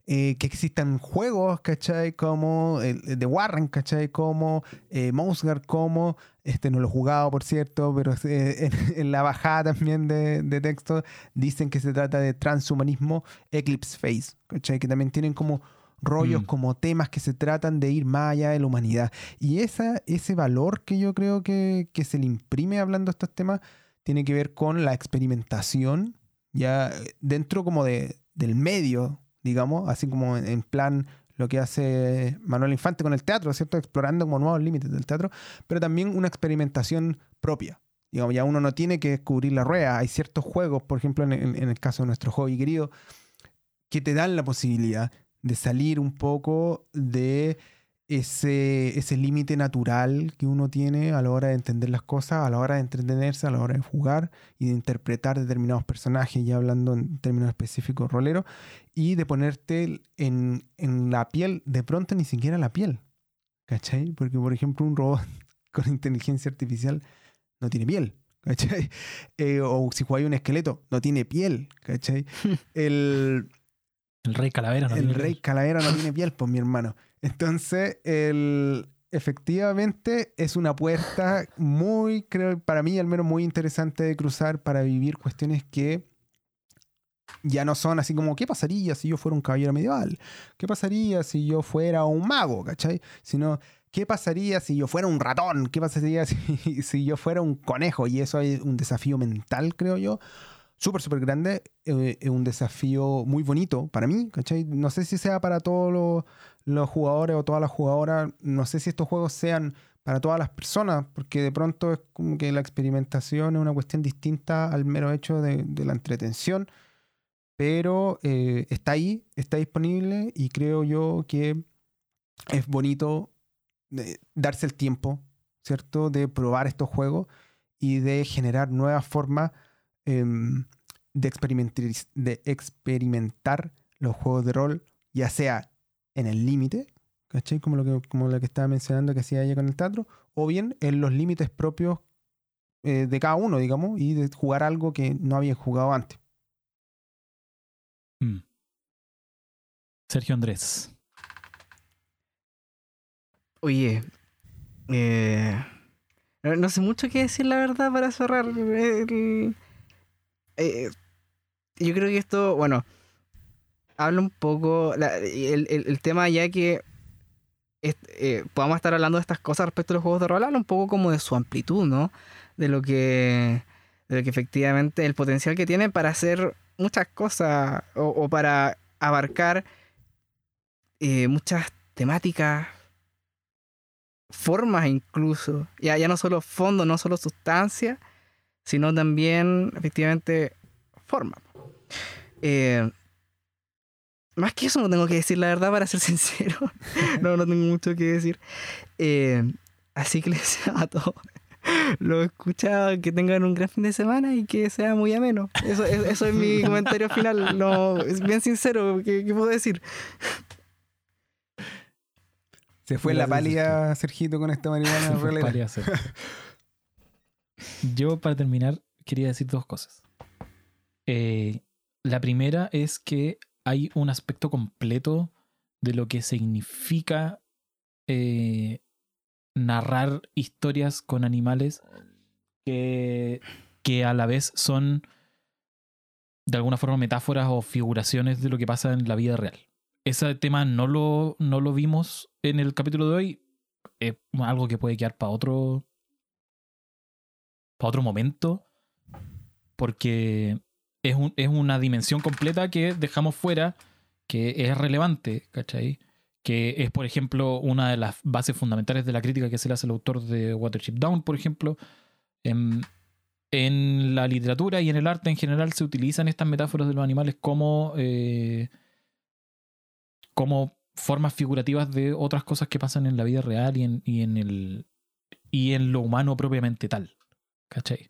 eh, que existan juegos, ¿cachai? Como el, de Warren, ¿cachai? Como eh, Mouseguard, como, este no lo he jugado, por cierto, pero eh, [LAUGHS] en, en la bajada también de, de texto dicen que se trata de transhumanismo Eclipse Phase, ¿cachai? Que también tienen como rollos, Mm. como temas que se tratan de ir más allá de la humanidad. Y esa, ese valor que yo creo que, que se le imprime hablando de estos temas tiene que ver con la experimentación, ya eh, dentro como de, del medio, digamos, así como en, en plan lo que hace Manuel Infante con el teatro, ¿cierto? Explorando como nuevos límites del teatro, pero también una experimentación propia. Digamos, ya uno no tiene que descubrir la rueda. Hay ciertos juegos, por ejemplo, en, en- en el caso de nuestro hobby querido, que te dan la posibilidad de salir un poco de ese, ese límite natural que uno tiene a la hora de entender las cosas, a la hora de entretenerse, a la hora de jugar y de interpretar determinados personajes, ya hablando en términos específicos rolero, y de ponerte en, en la piel, de pronto ni siquiera la piel, ¿Cachai? Porque, por ejemplo, un robot [LAUGHS] con inteligencia artificial no tiene piel. ¿Cachai? [LAUGHS] Eh, o si jugáis un esqueleto, no tiene piel. ¿Cachai? [LAUGHS] El, El rey calavera no el tiene rey piel. calavera no [LAUGHS] tiene piel, pues mi hermano. Entonces, el, efectivamente es una puerta muy, creo, para mí al menos muy interesante de cruzar para vivir cuestiones que ya no son así como, ¿qué pasaría si yo fuera un caballero medieval? ¿Qué pasaría si yo fuera un mago? ¿Cachai? Sino, ¿qué pasaría si yo fuera un ratón? ¿Qué pasaría [LAUGHS] si, si yo fuera un conejo? Y eso es un desafío mental, creo yo, súper, súper grande. eh, Es un desafío muy bonito para mí, ¿cachai? No sé si sea para todos los, jugadores o todas las jugadoras. No sé si estos juegos sean para todas las personas, porque de pronto es como que la experimentación es una cuestión distinta al mero hecho de, de la entretención. Pero eh, está ahí, está disponible y creo yo que es bonito eh, darse el tiempo, ¿cierto? De probar estos juegos y de generar nuevas formas em, de, experimentar, de experimentar los juegos de rol, ya sea en el límite, ¿cachai? Como lo que, como lo que estaba mencionando que hacía ella con el teatro, o bien en los límites propios eh, de cada uno, digamos, y de jugar algo que no había jugado antes. Mm. Sergio Andrés. Oye, eh, no, no sé mucho qué decir, la verdad, para cerrar. el- eh, yo creo que esto, bueno, habla un poco, el, el- tema ya que est- eh, podamos estar hablando de estas cosas respecto a los juegos de rol, habla un poco como de su amplitud, ¿no? De lo que, de lo que efectivamente, el potencial que tiene para hacer muchas cosas o, o para abarcar eh, muchas temáticas formas incluso. Ya, ya no solo fondo, no solo sustancia, sino también efectivamente forma. Eh, más que eso no tengo que decir, la verdad, para ser [LAUGHS] sincero. no, no tengo mucho que decir. Eh, así que les deseo a todos los escuchados que tengan un gran fin de semana y que sea muy ameno. Eso, eso, eso es mi [LAUGHS] comentario final. No, es bien sincero, ¿qué, qué puedo decir? Se fue la pálida, Sergito, con esta marihuana [LAUGHS] Se fue rolera. Yo, para terminar, quería decir dos cosas. Eh, la primera es que hay un aspecto completo de lo que significa eh, narrar historias con animales que, que a la vez son de alguna forma metáforas o figuraciones de lo que pasa en la vida real. Ese tema no lo, no lo vimos en el capítulo de hoy. Es algo que puede quedar para otro. Para otro momento. Porque es, un- es una dimensión completa que dejamos fuera, que es relevante, ¿cachai? Que es, por ejemplo, una de las bases fundamentales de la crítica que se le hace al autor de Watership Down, por ejemplo. En, en la literatura y en el arte en general se utilizan estas metáforas de los animales como, eh, como formas figurativas de otras cosas que pasan en la vida real y en, y en, el, y en lo humano propiamente tal. ¿Cachai?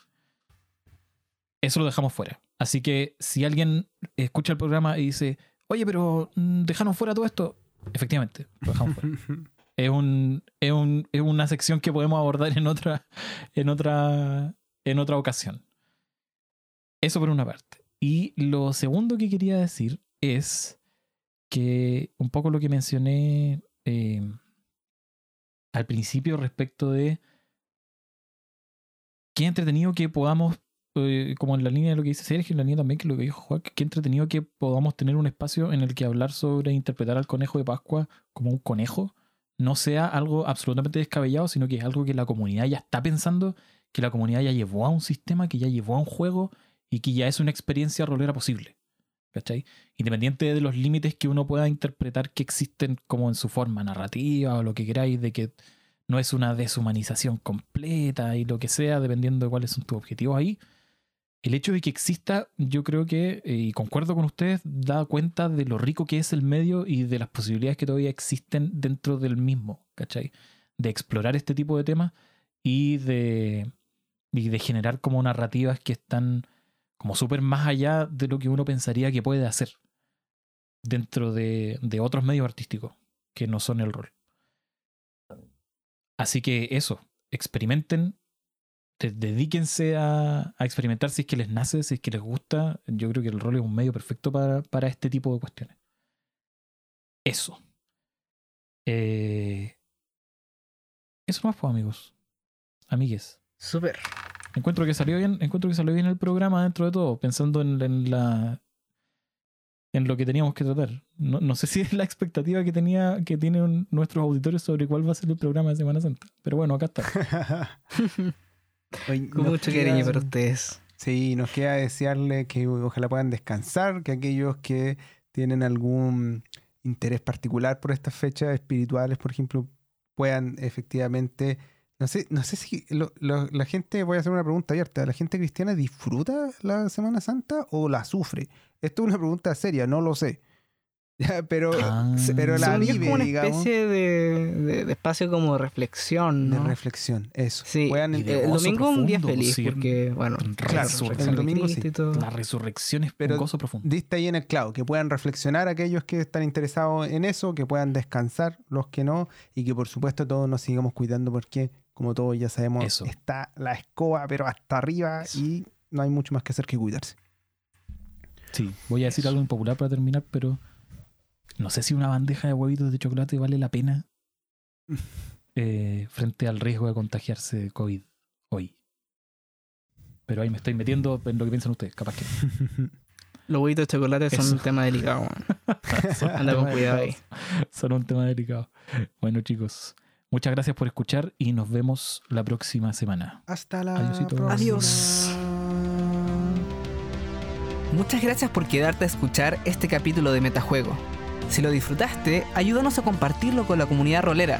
Eso lo dejamos fuera. Así que si alguien escucha el programa y dice, oye, pero mm, dejaron fuera todo esto, efectivamente, lo dejamos fuera. [LAUGHS] es, un, es, un- es una sección que podemos abordar en otra, en otra, en otra ocasión. Eso por una parte. Y lo segundo que quería decir es que un poco lo que mencioné eh, al principio respecto de qué entretenido que podamos, eh, como en la línea de lo que dice Sergio, en la línea también que lo que dijo Juan, qué entretenido que podamos tener un espacio en el que hablar sobre interpretar al conejo de Pascua como un conejo no sea algo absolutamente descabellado, sino que es algo que la comunidad ya está pensando, que la comunidad ya llevó a un sistema, que ya llevó a un juego y que ya es una experiencia rolera posible. ¿Cachai? Independiente de los límites que uno pueda interpretar que existen como en su forma narrativa o lo que queráis, de que no es una deshumanización completa y lo que sea, dependiendo de cuáles son tus objetivos ahí. El hecho de que exista, yo creo que, eh, y concuerdo con ustedes, da cuenta de lo rico que es el medio y de las posibilidades que todavía existen dentro del mismo, ¿cachai? De explorar este tipo de temas y de, y de generar como narrativas que están como súper más allá de lo que uno pensaría que puede hacer dentro de, de otros medios artísticos que no son el rol. Así que eso, experimenten, de- dedíquense a, a experimentar si es que les nace, si es que les gusta. Yo creo que el rol es un medio perfecto para, para este tipo de cuestiones. Eso. Eh, eso más, pues, amigos. Amigues. Súper. Encuentro que salió bien, encuentro que salió bien el programa dentro de todo, pensando en, en la en lo que teníamos que tratar. No, no sé [LAUGHS] si es la expectativa que tenía que tienen nuestros auditores sobre cuál va a ser el programa de Semana Santa. Pero bueno, acá está. [LAUGHS] [LAUGHS] Oye, Con mucho queda- cariño para ustedes. Sí, nos queda desearle que ojalá puedan descansar, que aquellos que tienen algún interés particular por estas fechas espirituales, por ejemplo, puedan efectivamente, no sé, no sé si lo- lo- la gente, voy a hacer una pregunta abierta, ¿la gente cristiana disfruta la Semana Santa o la sufre? Esto es una pregunta seria, no lo sé. [LAUGHS] Pero, Ah. pero la yo, es vive, como una digamos, especie de, de- de espacio como reflexión, de reflexión, eso. Sí, de Eh, el domingo es un día profundo, feliz sí. porque, bueno, Claro, resurrección el de domingo sí. La resurrección es Pero un gozo profundo. diste ahí en el clavo, que puedan reflexionar aquellos que están interesados en eso, que puedan descansar los que no, y que por supuesto todos nos sigamos cuidando porque, como todos ya sabemos, Eso. está la escoba, pero hasta arriba Eso. y no hay mucho más que hacer que cuidarse. Sí, voy a decir Eso. algo impopular para terminar, pero no sé si una bandeja de huevitos de chocolate vale la pena [LAUGHS] eh, frente al riesgo de contagiarse de COVID hoy. Pero ahí me estoy metiendo en lo que piensan ustedes, capaz que. [LAUGHS] Los huevitos de chocolate son Eso. un tema delicado. [LAUGHS] Anda con cuidado ahí. Son un tema delicado. Bueno, chicos, muchas gracias por escuchar y nos vemos la próxima semana. Hasta la Adiósito. próxima. Adiós. Muchas gracias por quedarte a escuchar este capítulo de Metajuego. Si lo disfrutaste, ayúdanos a compartirlo con la comunidad rolera.